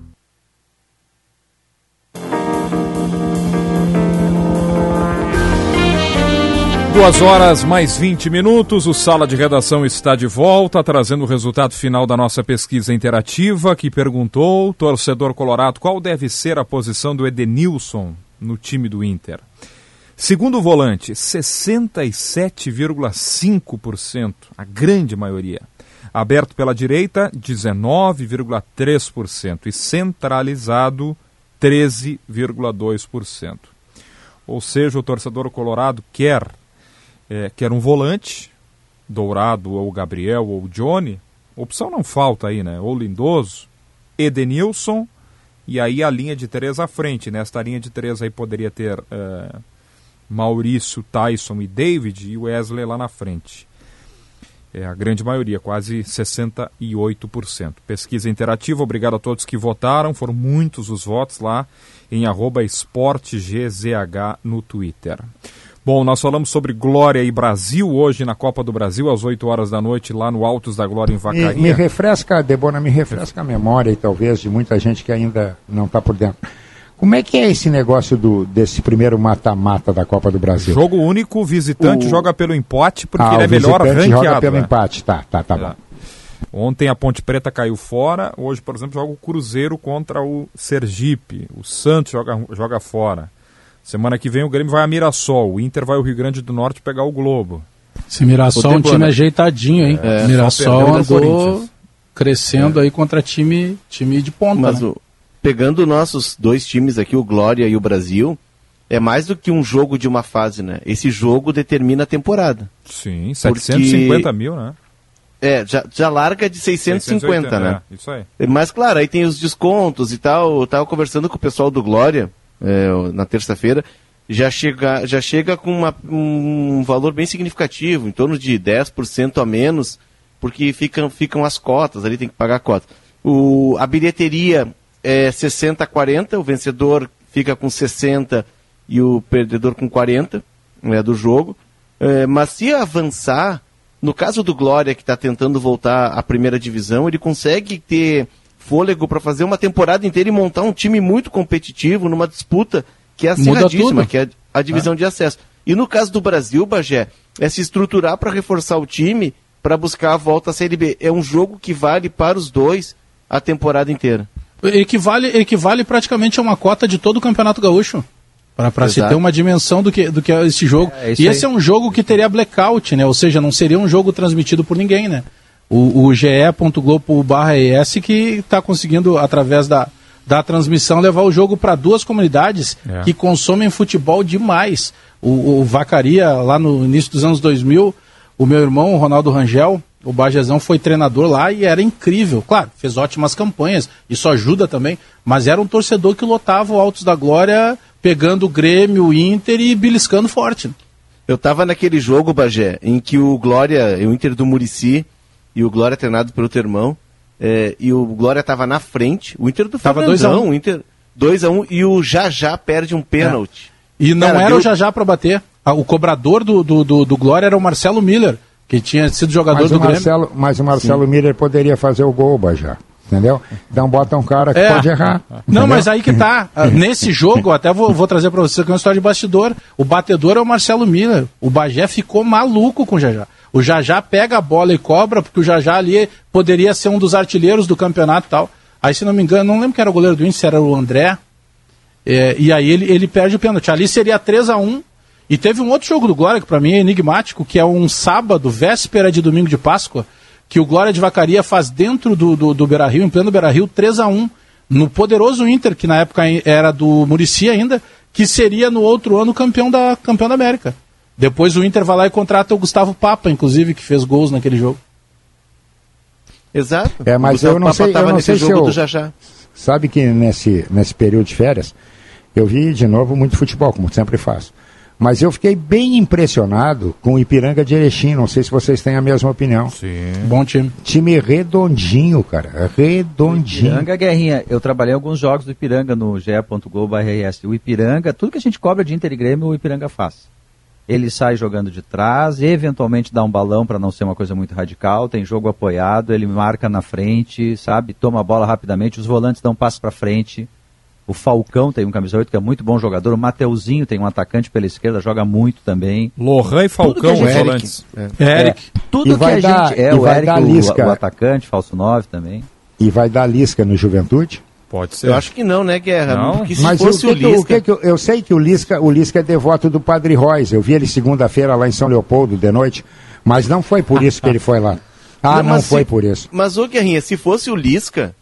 Duas horas mais 20 minutos, o Sala de Redação está de volta, trazendo o resultado final da nossa pesquisa interativa, que perguntou, torcedor colorado, qual deve ser a posição do Edenilson no time do Inter. Segundo o volante, 67,5%, a grande maioria. Aberto pela direita, 19,3%. E centralizado, 13,2%. Ou seja, o torcedor colorado quer, é, quer um volante, Dourado ou Gabriel ou Johnny. Opção não falta aí, né? Ou Lindoso, Edenilson e aí a linha de três à frente. Nesta linha de três aí poderia ter é, Maurício, Tyson e David e Wesley lá na frente. É a grande maioria, quase 68%. Pesquisa interativa, obrigado a todos que votaram, foram muitos os votos lá em esportegzh no Twitter. Bom, nós falamos sobre Glória e Brasil hoje na Copa do Brasil, às 8 horas da noite, lá no Altos da Glória em Vacaria. Me, me refresca, Debona, me refresca a memória, e talvez, de muita gente que ainda não está por dentro. Como é que é esse negócio do, desse primeiro mata-mata da Copa do Brasil? Jogo único, o visitante O- joga pelo empate, porque Ah, ele é o melhor visitante ranqueado. joga pelo né? empate, tá, tá, tá bom. Ontem a Ponte Preta caiu fora, hoje, por exemplo, joga o Cruzeiro contra o Sergipe, o Santos joga, joga fora. Semana que vem o Grêmio vai a Mirassol, o Inter vai ao Rio Grande do Norte pegar o Globo. Esse Mirassol é um time ajeitadinho, hein? É, Mirassol andou Corinthians. crescendo aí contra time, time de ponta. Mas né? o- pegando nossos dois times aqui, o Glória e o Brasil, é mais do que um jogo de uma fase, né? Esse jogo determina a temporada. Sim, Porque- 750 mil, né? É, já, já larga de 650, 680, né? é, isso aí. Mas claro, aí tem os descontos e tal. Eu tava conversando com o pessoal do Glória é, na terça-feira. Já chega, já chega com uma- um valor bem significativo, em torno de 10% a menos, porque ficam, ficam as cotas, ali tem que pagar a cota. O, a bilheteria é 60 a 40, o vencedor fica com 60 e o perdedor com 40 né, do jogo. É, mas se avançar, no caso do Glória, que está tentando voltar à primeira divisão, ele consegue ter fôlego para fazer uma temporada inteira e montar um time muito competitivo numa disputa que é acirradíssima, que é a divisão de acesso. E no caso do Brasil, Bagé, é se estruturar para reforçar o time para buscar a volta à Série B. É um jogo que vale para os dois a temporada inteira. Equivale, equivale praticamente a uma cota de todo o Campeonato Gaúcho. Para se ter uma dimensão do que, do que é esse jogo. É, isso e aí. esse é um jogo que teria blackout, né? Ou seja, não seria um jogo transmitido por ninguém, né? O, o ge.globo.es que está conseguindo, através da, da transmissão, levar o jogo para duas comunidades É. que consomem futebol demais. O, o Vacaria, lá no início dos anos 2000, o meu irmão, o Ronaldo Rangel, o Bajezão, foi treinador lá e era incrível. Claro, fez ótimas campanhas, isso ajuda também, mas era um torcedor que lotava o Altos da Glória, pegando o Grêmio, o Inter e beliscando forte. né? Eu tava naquele jogo, Bagé, em que o Glória, o Inter do Murici, e o Glória treinado pelo teu irmão, é, e o Glória tava na frente, o Inter do Tava Fernandão, 2 a 1. o Inter 2 a 1 e o Jajá perde um pênalti. E não Cara, era deu- o Jajá para bater. O cobrador do, do, do, do Glória era o Marcelo Miller, que tinha sido jogador Mas do o, Grêmio. Marcelo, mas o Marcelo Miller poderia fazer o gol, Bajá. Entendeu? Então bota um cara que É. pode errar. Não, entendeu? mas aí que tá. [laughs] Nesse jogo, até vou, vou trazer pra você que é uma história de bastidor. O batedor é o Marcelo Miller. O Bagé ficou maluco com o Jajá. O Jajá pega a bola e cobra, porque o Jajá ali poderia ser um dos artilheiros do campeonato e tal. Aí, se não me engano, não lembro quem era o goleiro do Inter, era o André. É, e aí ele, ele perde o pênalti. Ali seria 3 a 1 E teve um outro jogo do Glória, que pra mim é enigmático, que é um sábado, véspera de domingo de Páscoa, que o Glória de Vacaria faz dentro do, do, do Beira Rio, em pleno Beira Rio, 3 a 1 no poderoso Inter, que na época era do Murici ainda, que seria no outro ano campeão da, campeão da América. Depois o Inter vai lá e contrata o Gustavo Papa, inclusive, que fez gols naquele jogo. Exato. É, mas eu não Papa sei, eu tava não nesse sei se jogo eu... do Jajá. Sabe que nesse, nesse período de férias, eu vi de novo muito futebol, como sempre faço. Mas eu fiquei bem impressionado com o Ipiranga de Erechim. Não sei se vocês têm a mesma opinião. Sim. Bom time. Time redondinho, cara. Redondinho. Ipiranga, Guerrinha, eu trabalhei alguns jogos do Ipiranga no ge.globo.rs. O Ipiranga, tudo que a gente cobra de Inter e Grêmio, o Ipiranga faz. Ele sai jogando de trás, eventualmente dá um balão para não ser uma coisa muito radical, tem jogo apoiado, ele marca na frente, sabe? Toma a bola rapidamente, os volantes dão um passo para frente. O Falcão tem um camisa 8 que é muito bom jogador, o Mateuzinho tem um atacante pela esquerda, joga muito também. Lohan e Tudo que Falcão, a gente- os volantes. É. Eric. Tudo E que vai a dar- gente é, o vai Eric, dar o- Lisca. o, atacante, falso 9 também. E vai dar Lisca no Juventude? Pode ser. Eu acho que não, né, Guerra? Não? Porque se Mas fosse o o, que o Lisca... que que eu, eu sei que o Lisca, o Lisca é devoto do Padre Royce. Eu vi ele segunda-feira lá em São Leopoldo de noite, mas não foi por isso que ele foi lá. [laughs] Ah, não, mas foi se- por isso. Mas, ô Guerrinha, se fosse o Lisca,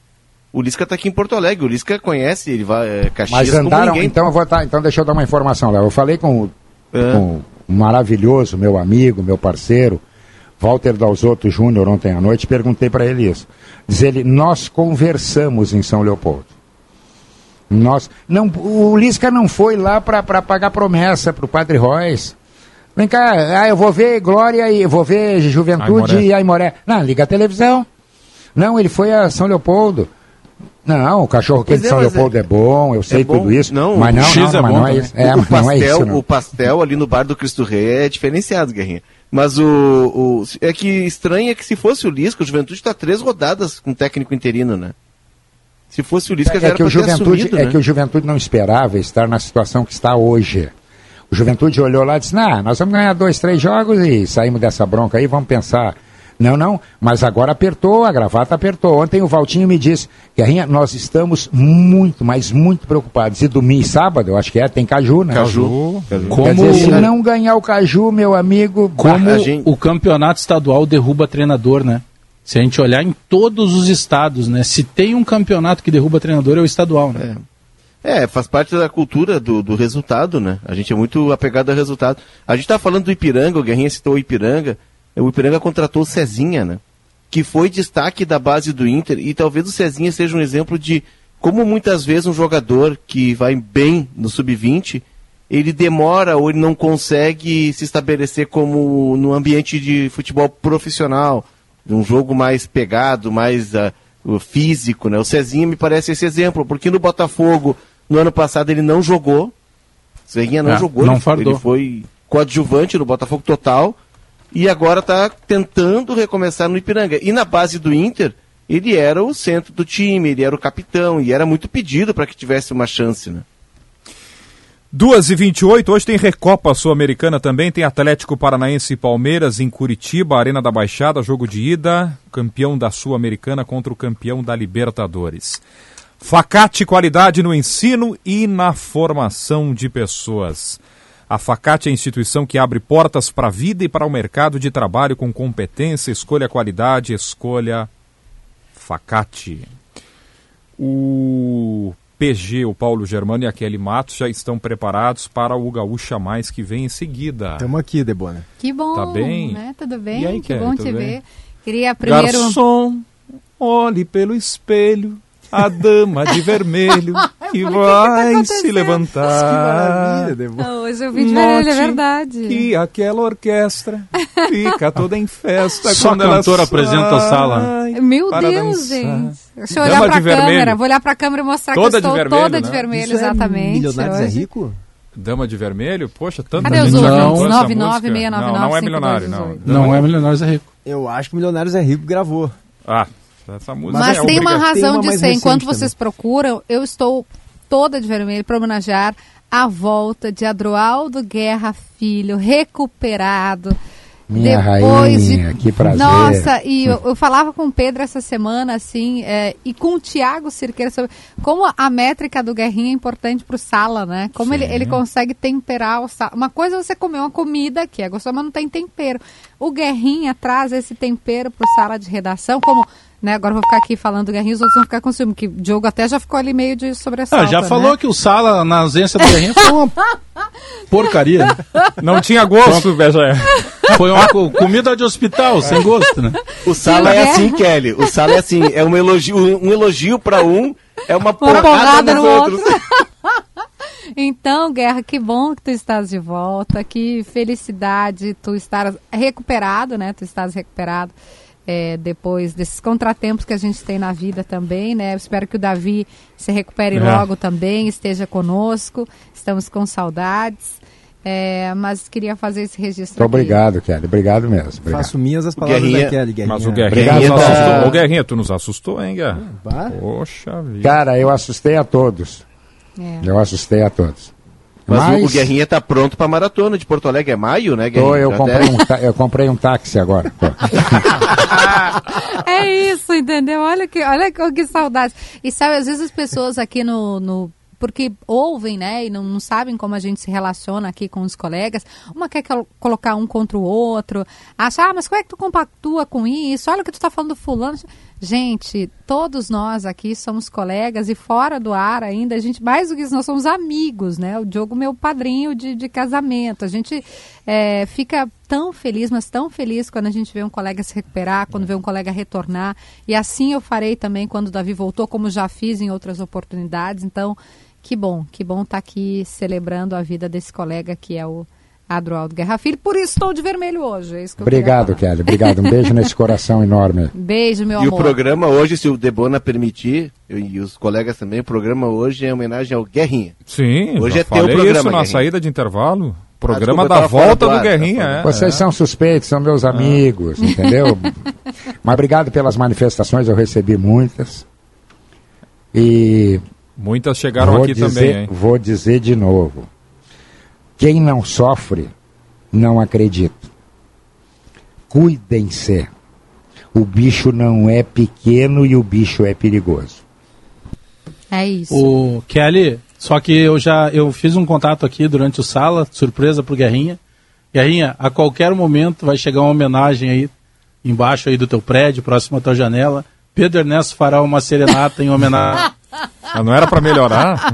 o Lisca tá aqui em Porto Alegre, o Lisca conhece, ele vai é, Caxias Mas andaram, então eu vou tá, então deixa eu dar uma informação, Léo. Eu falei com, o- É. com o maravilhoso meu amigo, meu parceiro, Walter Dalzotto Júnior ontem à noite, perguntei para ele isso. Diz ele, nós conversamos em São Leopoldo. Nós, não, o Lisca não foi lá para pagar promessa para o Padre Royce. Vem cá, ah, eu vou ver Glória e vou ver Juventude Aimoré. e Aimoré. Não, liga a televisão. Não, ele foi a São Leopoldo. Não, o cachorro quente Pois de é, São Leopoldo é, bom, eu sei é bom. tudo isso. Não, mas não, o X não, é mas bom não é isso. É, o, não é pastel, isso. Não. o pastel ali no bar do Cristo Rei é diferenciado, Guerrinha. Mas o, o- é que estranha que se fosse o Lisca, o Juventude está três rodadas com técnico interino, né? Se fosse o Lisca, já É era que, o Juventude, assumido, é né? que o Juventude não esperava estar na situação que está hoje. O Juventude olhou lá e disse, nah, nós vamos ganhar dois, três jogos e saímos dessa bronca aí, vamos pensar Não, não, mas agora apertou, a gravata apertou. Ontem o Valtinho me disse, Guerrinha, nós estamos muito, mas muito preocupados. E domingo e sábado, eu acho que é, tem caju, né? Caju. Quer Como- dizer, se não ganhar o caju, meu amigo... Como bah, o campeonato estadual derruba treinador, né? Se a gente olhar em todos os estados, né? Se tem um campeonato que derruba treinador, é o estadual, né? É, faz parte da cultura do, do resultado, né? A gente é muito apegado ao resultado. A gente tá falando do Ipiranga, o Guerrinha citou o Ipiranga. O Ipiranga contratou o Cezinha, né? Que foi destaque da base do Inter. E talvez o Cezinha seja um exemplo de como muitas vezes um jogador que vai bem no sub-20, ele demora ou ele não consegue se estabelecer como no ambiente de futebol profissional, de um jogo mais pegado, mais o físico, né? O Cezinha me parece esse exemplo, porque no Botafogo, no ano passado, ele não jogou. O Cezinha não É, jogou, não ele, ele foi coadjuvante no Botafogo total e agora está tentando recomeçar no Ipiranga. E na base do Inter, ele era o centro do time, ele era o capitão e era muito pedido para que tivesse uma chance, né? 2 e 28 hoje tem Recopa Sul-Americana também, tem Atlético Paranaense e Palmeiras em Curitiba, Arena da Baixada, jogo de ida, campeão da Sul-Americana contra o campeão da Libertadores. Facate qualidade no ensino e na formação de pessoas. A Facate é a instituição que abre portas para a vida e para o mercado de trabalho com competência, escolha qualidade, escolha Facate. O PG, o Paulo Germano e a Kelly Matos já estão preparados para o Gaúcha Mais que vem em seguida. Estamos aqui, Debona. Que bom, Tá bem? né? Tudo bem? E aí, que Kelly, bom te bem? ver. Queria primeiro... Garçom, olhe pelo espelho, a dama de vermelho [laughs] que tá vai se levantar. Ah, hoje eu vi de vermelho, é verdade. Que aquela orquestra fica toda em festa Só quando ela cantor apresenta a sala. Meu para Deus, dançar. gente. Deixa eu Dama olhar pra de vermelho. câmera. Vou olhar pra câmera e mostrar Toda que eu de estou vermelho, toda né? de vermelho, Isso é exatamente. Milionários é hoje. rico? Dama de vermelho? Poxa, tanta Cadê os gente já outros? cantou essa 99699 música. Não, não é milionário, não. Não é Milionários é Rico. Eu acho que Milionários é rico gravou. Ah, essa música Mas é tem uma razão uma de ser. Enquanto também. vocês procuram, eu estou toda de vermelho para homenagear a volta de Adroaldo Guerra Filho, recuperado. Minha Depois rainha, de... que prazer. Nossa, e eu, eu falava com o Pedro essa semana, assim, é, e com o Tiago Cirqueira sobre como a métrica do Guerrinha é importante pro Sala, né? Como ele, ele consegue temperar o Sala. Uma coisa é você comer uma comida que é gostosa, mas não tem tempero. O Guerrinha traz esse tempero pro Sala de redação, como... Né, agora eu vou ficar aqui falando do Guerrinha, os outros vão ficar com ciúme, que o Diogo até já ficou ali meio de sobressalto, Ah, já né? falou que o Sala, na ausência do Guerrinha, foi uma [laughs] porcaria. né? Não tinha gosto. Foi uma co- comida de hospital, sem gosto, né? O Sala o é Guerra? assim, Kelly. O Sala é assim, é um elogio, um elogio para um, é uma Uma porrada, nos no outros. outro. [laughs] Então, Guerra, que bom que tu estás de volta, que felicidade tu estar recuperado, né? Tu estás recuperado é, depois desses contratempos que a gente tem na vida também, né? Eu espero que o Davi se recupere É. logo também, esteja conosco. Estamos com saudades. É, mas queria fazer esse registro Muito aqui. obrigado, Kelly. Obrigado mesmo. Obrigado. Faço minhas as palavras Guerrinha- da Kelly, Guerrinha. Mas o Guerrinha Obrigado, nos assustou. Ô, Guerrinha, tu nos assustou, hein, Guerra? Poxa vida. Cara, eu assustei a todos. É. Eu assustei a todos. Mas, o- o Mas Guerrinha tá pronto pra maratona de Porto Alegre. É maio, né, tô, Guerrinha? eu, Já comprei um eu comprei um táxi agora. Tô. [laughs] É isso, entendeu? Olha que, olha que, que saudade. E sabe, às vezes as pessoas aqui no. no- porque ouvem, né, e não, não sabem como a gente se relaciona aqui com os colegas. Uma quer col- colocar um contra o outro, acha, ah, mas como é que tu compactua com isso? Olha o que tu tá falando do fulano. Gente, todos nós aqui somos colegas e fora do ar ainda, a gente, mais do que isso, nós somos amigos, né? O Diogo, meu padrinho de, de casamento. A gente é, fica tão feliz, mas tão feliz quando a gente vê um colega se recuperar, quando vê um colega retornar. E assim eu farei também quando o Davi voltou, como já fiz em outras oportunidades. Então, que bom, que bom estar aqui celebrando a vida desse colega que é o Adroaldo Guerra Filho. Por isso estou de vermelho hoje. É isso que Obrigado. Kelly. Obrigado. Um beijo nesse [laughs] coração enorme. Beijo, meu E amor. o programa hoje, se o Debona permitir, eu- e os colegas também, o programa hoje é homenagem ao Guerrinha. Sim, Hoje já é teu falei programa, isso na Guerrinha. saída de intervalo. Programa desculpa, eu da volta do do, Guerrinha. é, Vocês é. são suspeitos, são meus amigos, entendeu? [laughs] Mas obrigado pelas manifestações, eu recebi muitas. E Muitas chegaram aqui dizer, também, hein? Vou dizer de novo. Quem não sofre, não acredita. Cuidem-se. o bicho não é pequeno e o bicho é perigoso. É isso. O Kelly, só que eu já eu fiz um contato aqui durante o sala, surpresa pro Guerrinha. Guerrinha, a qualquer momento vai chegar uma homenagem aí embaixo aí do teu prédio, próximo à tua janela. Pedro Ernesto fará uma serenata em homenagem. [laughs] Ah, não era para melhorar?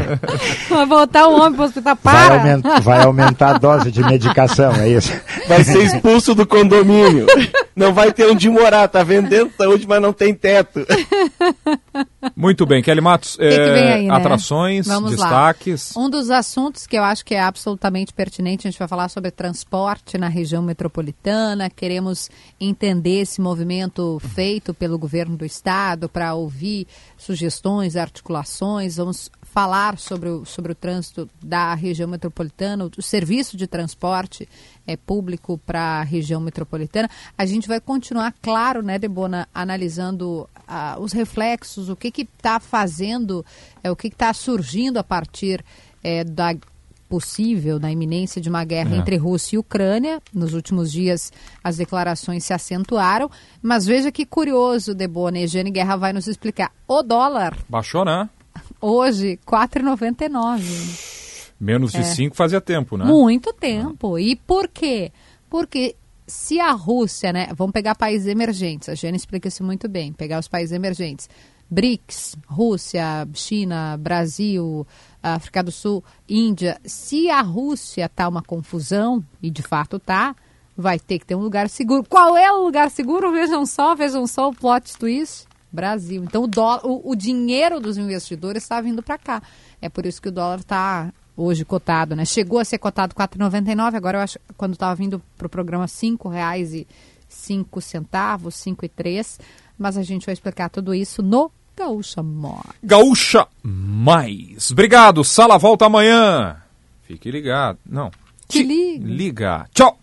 [laughs] Vai voltar o homem pro hospital. Vai, Para! aumen- vai aumentar a dose de medicação, é isso? Vai ser expulso do condomínio. [laughs] Não vai ter onde morar. Tá vendendo saúde, mas não tem teto. [laughs] Muito bem, Kelly Matos, que que é, vem aí, né? atrações, Vamos lá. destaques. Um dos assuntos que eu acho que é absolutamente pertinente, a gente vai falar sobre transporte na região metropolitana. Queremos entender esse movimento feito pelo governo do estado para ouvir sugestões, articulações. Vamos falar sobre o, sobre o trânsito da região metropolitana, o, serviço de transporte é, público para a região metropolitana. A gente vai continuar, claro, né, Debona, analisando ah, os reflexos, o que está fazendo, é, o que está surgindo a partir é, da possível, da iminência de uma guerra É. entre Rússia e Ucrânia. Nos últimos dias as declarações se acentuaram, mas veja que curioso, Debona, e Jane Guerra vai nos explicar. O dólar, Baixou, né? Hoje, R$ 4,99. Menos de É. 5 fazia tempo, né? Muito tempo. E por quê? Porque se a Rússia, né? Vamos pegar países emergentes, a Jane explica isso muito bem, pegar os países emergentes. BRICS, Rússia, China, Brasil, África do Sul, Índia. Se a Rússia tá uma confusão, e de fato tá, vai ter que ter um lugar seguro. Qual é o lugar seguro? Vejam só, vejam só o plot twist. Brasil. Então o, dó- o, o dinheiro dos investidores está vindo para cá. É por isso que o dólar está hoje cotado, né? Chegou a ser cotado R$ 4,99, agora eu acho quando estava vindo para o programa R$ 5,05 centavos, 5,03, mas a gente vai explicar tudo isso no Gaúcha Mó. Gaúcha Mais. Obrigado, Sala volta amanhã. Fique ligado. Não. Te liga. Liga. Tchau.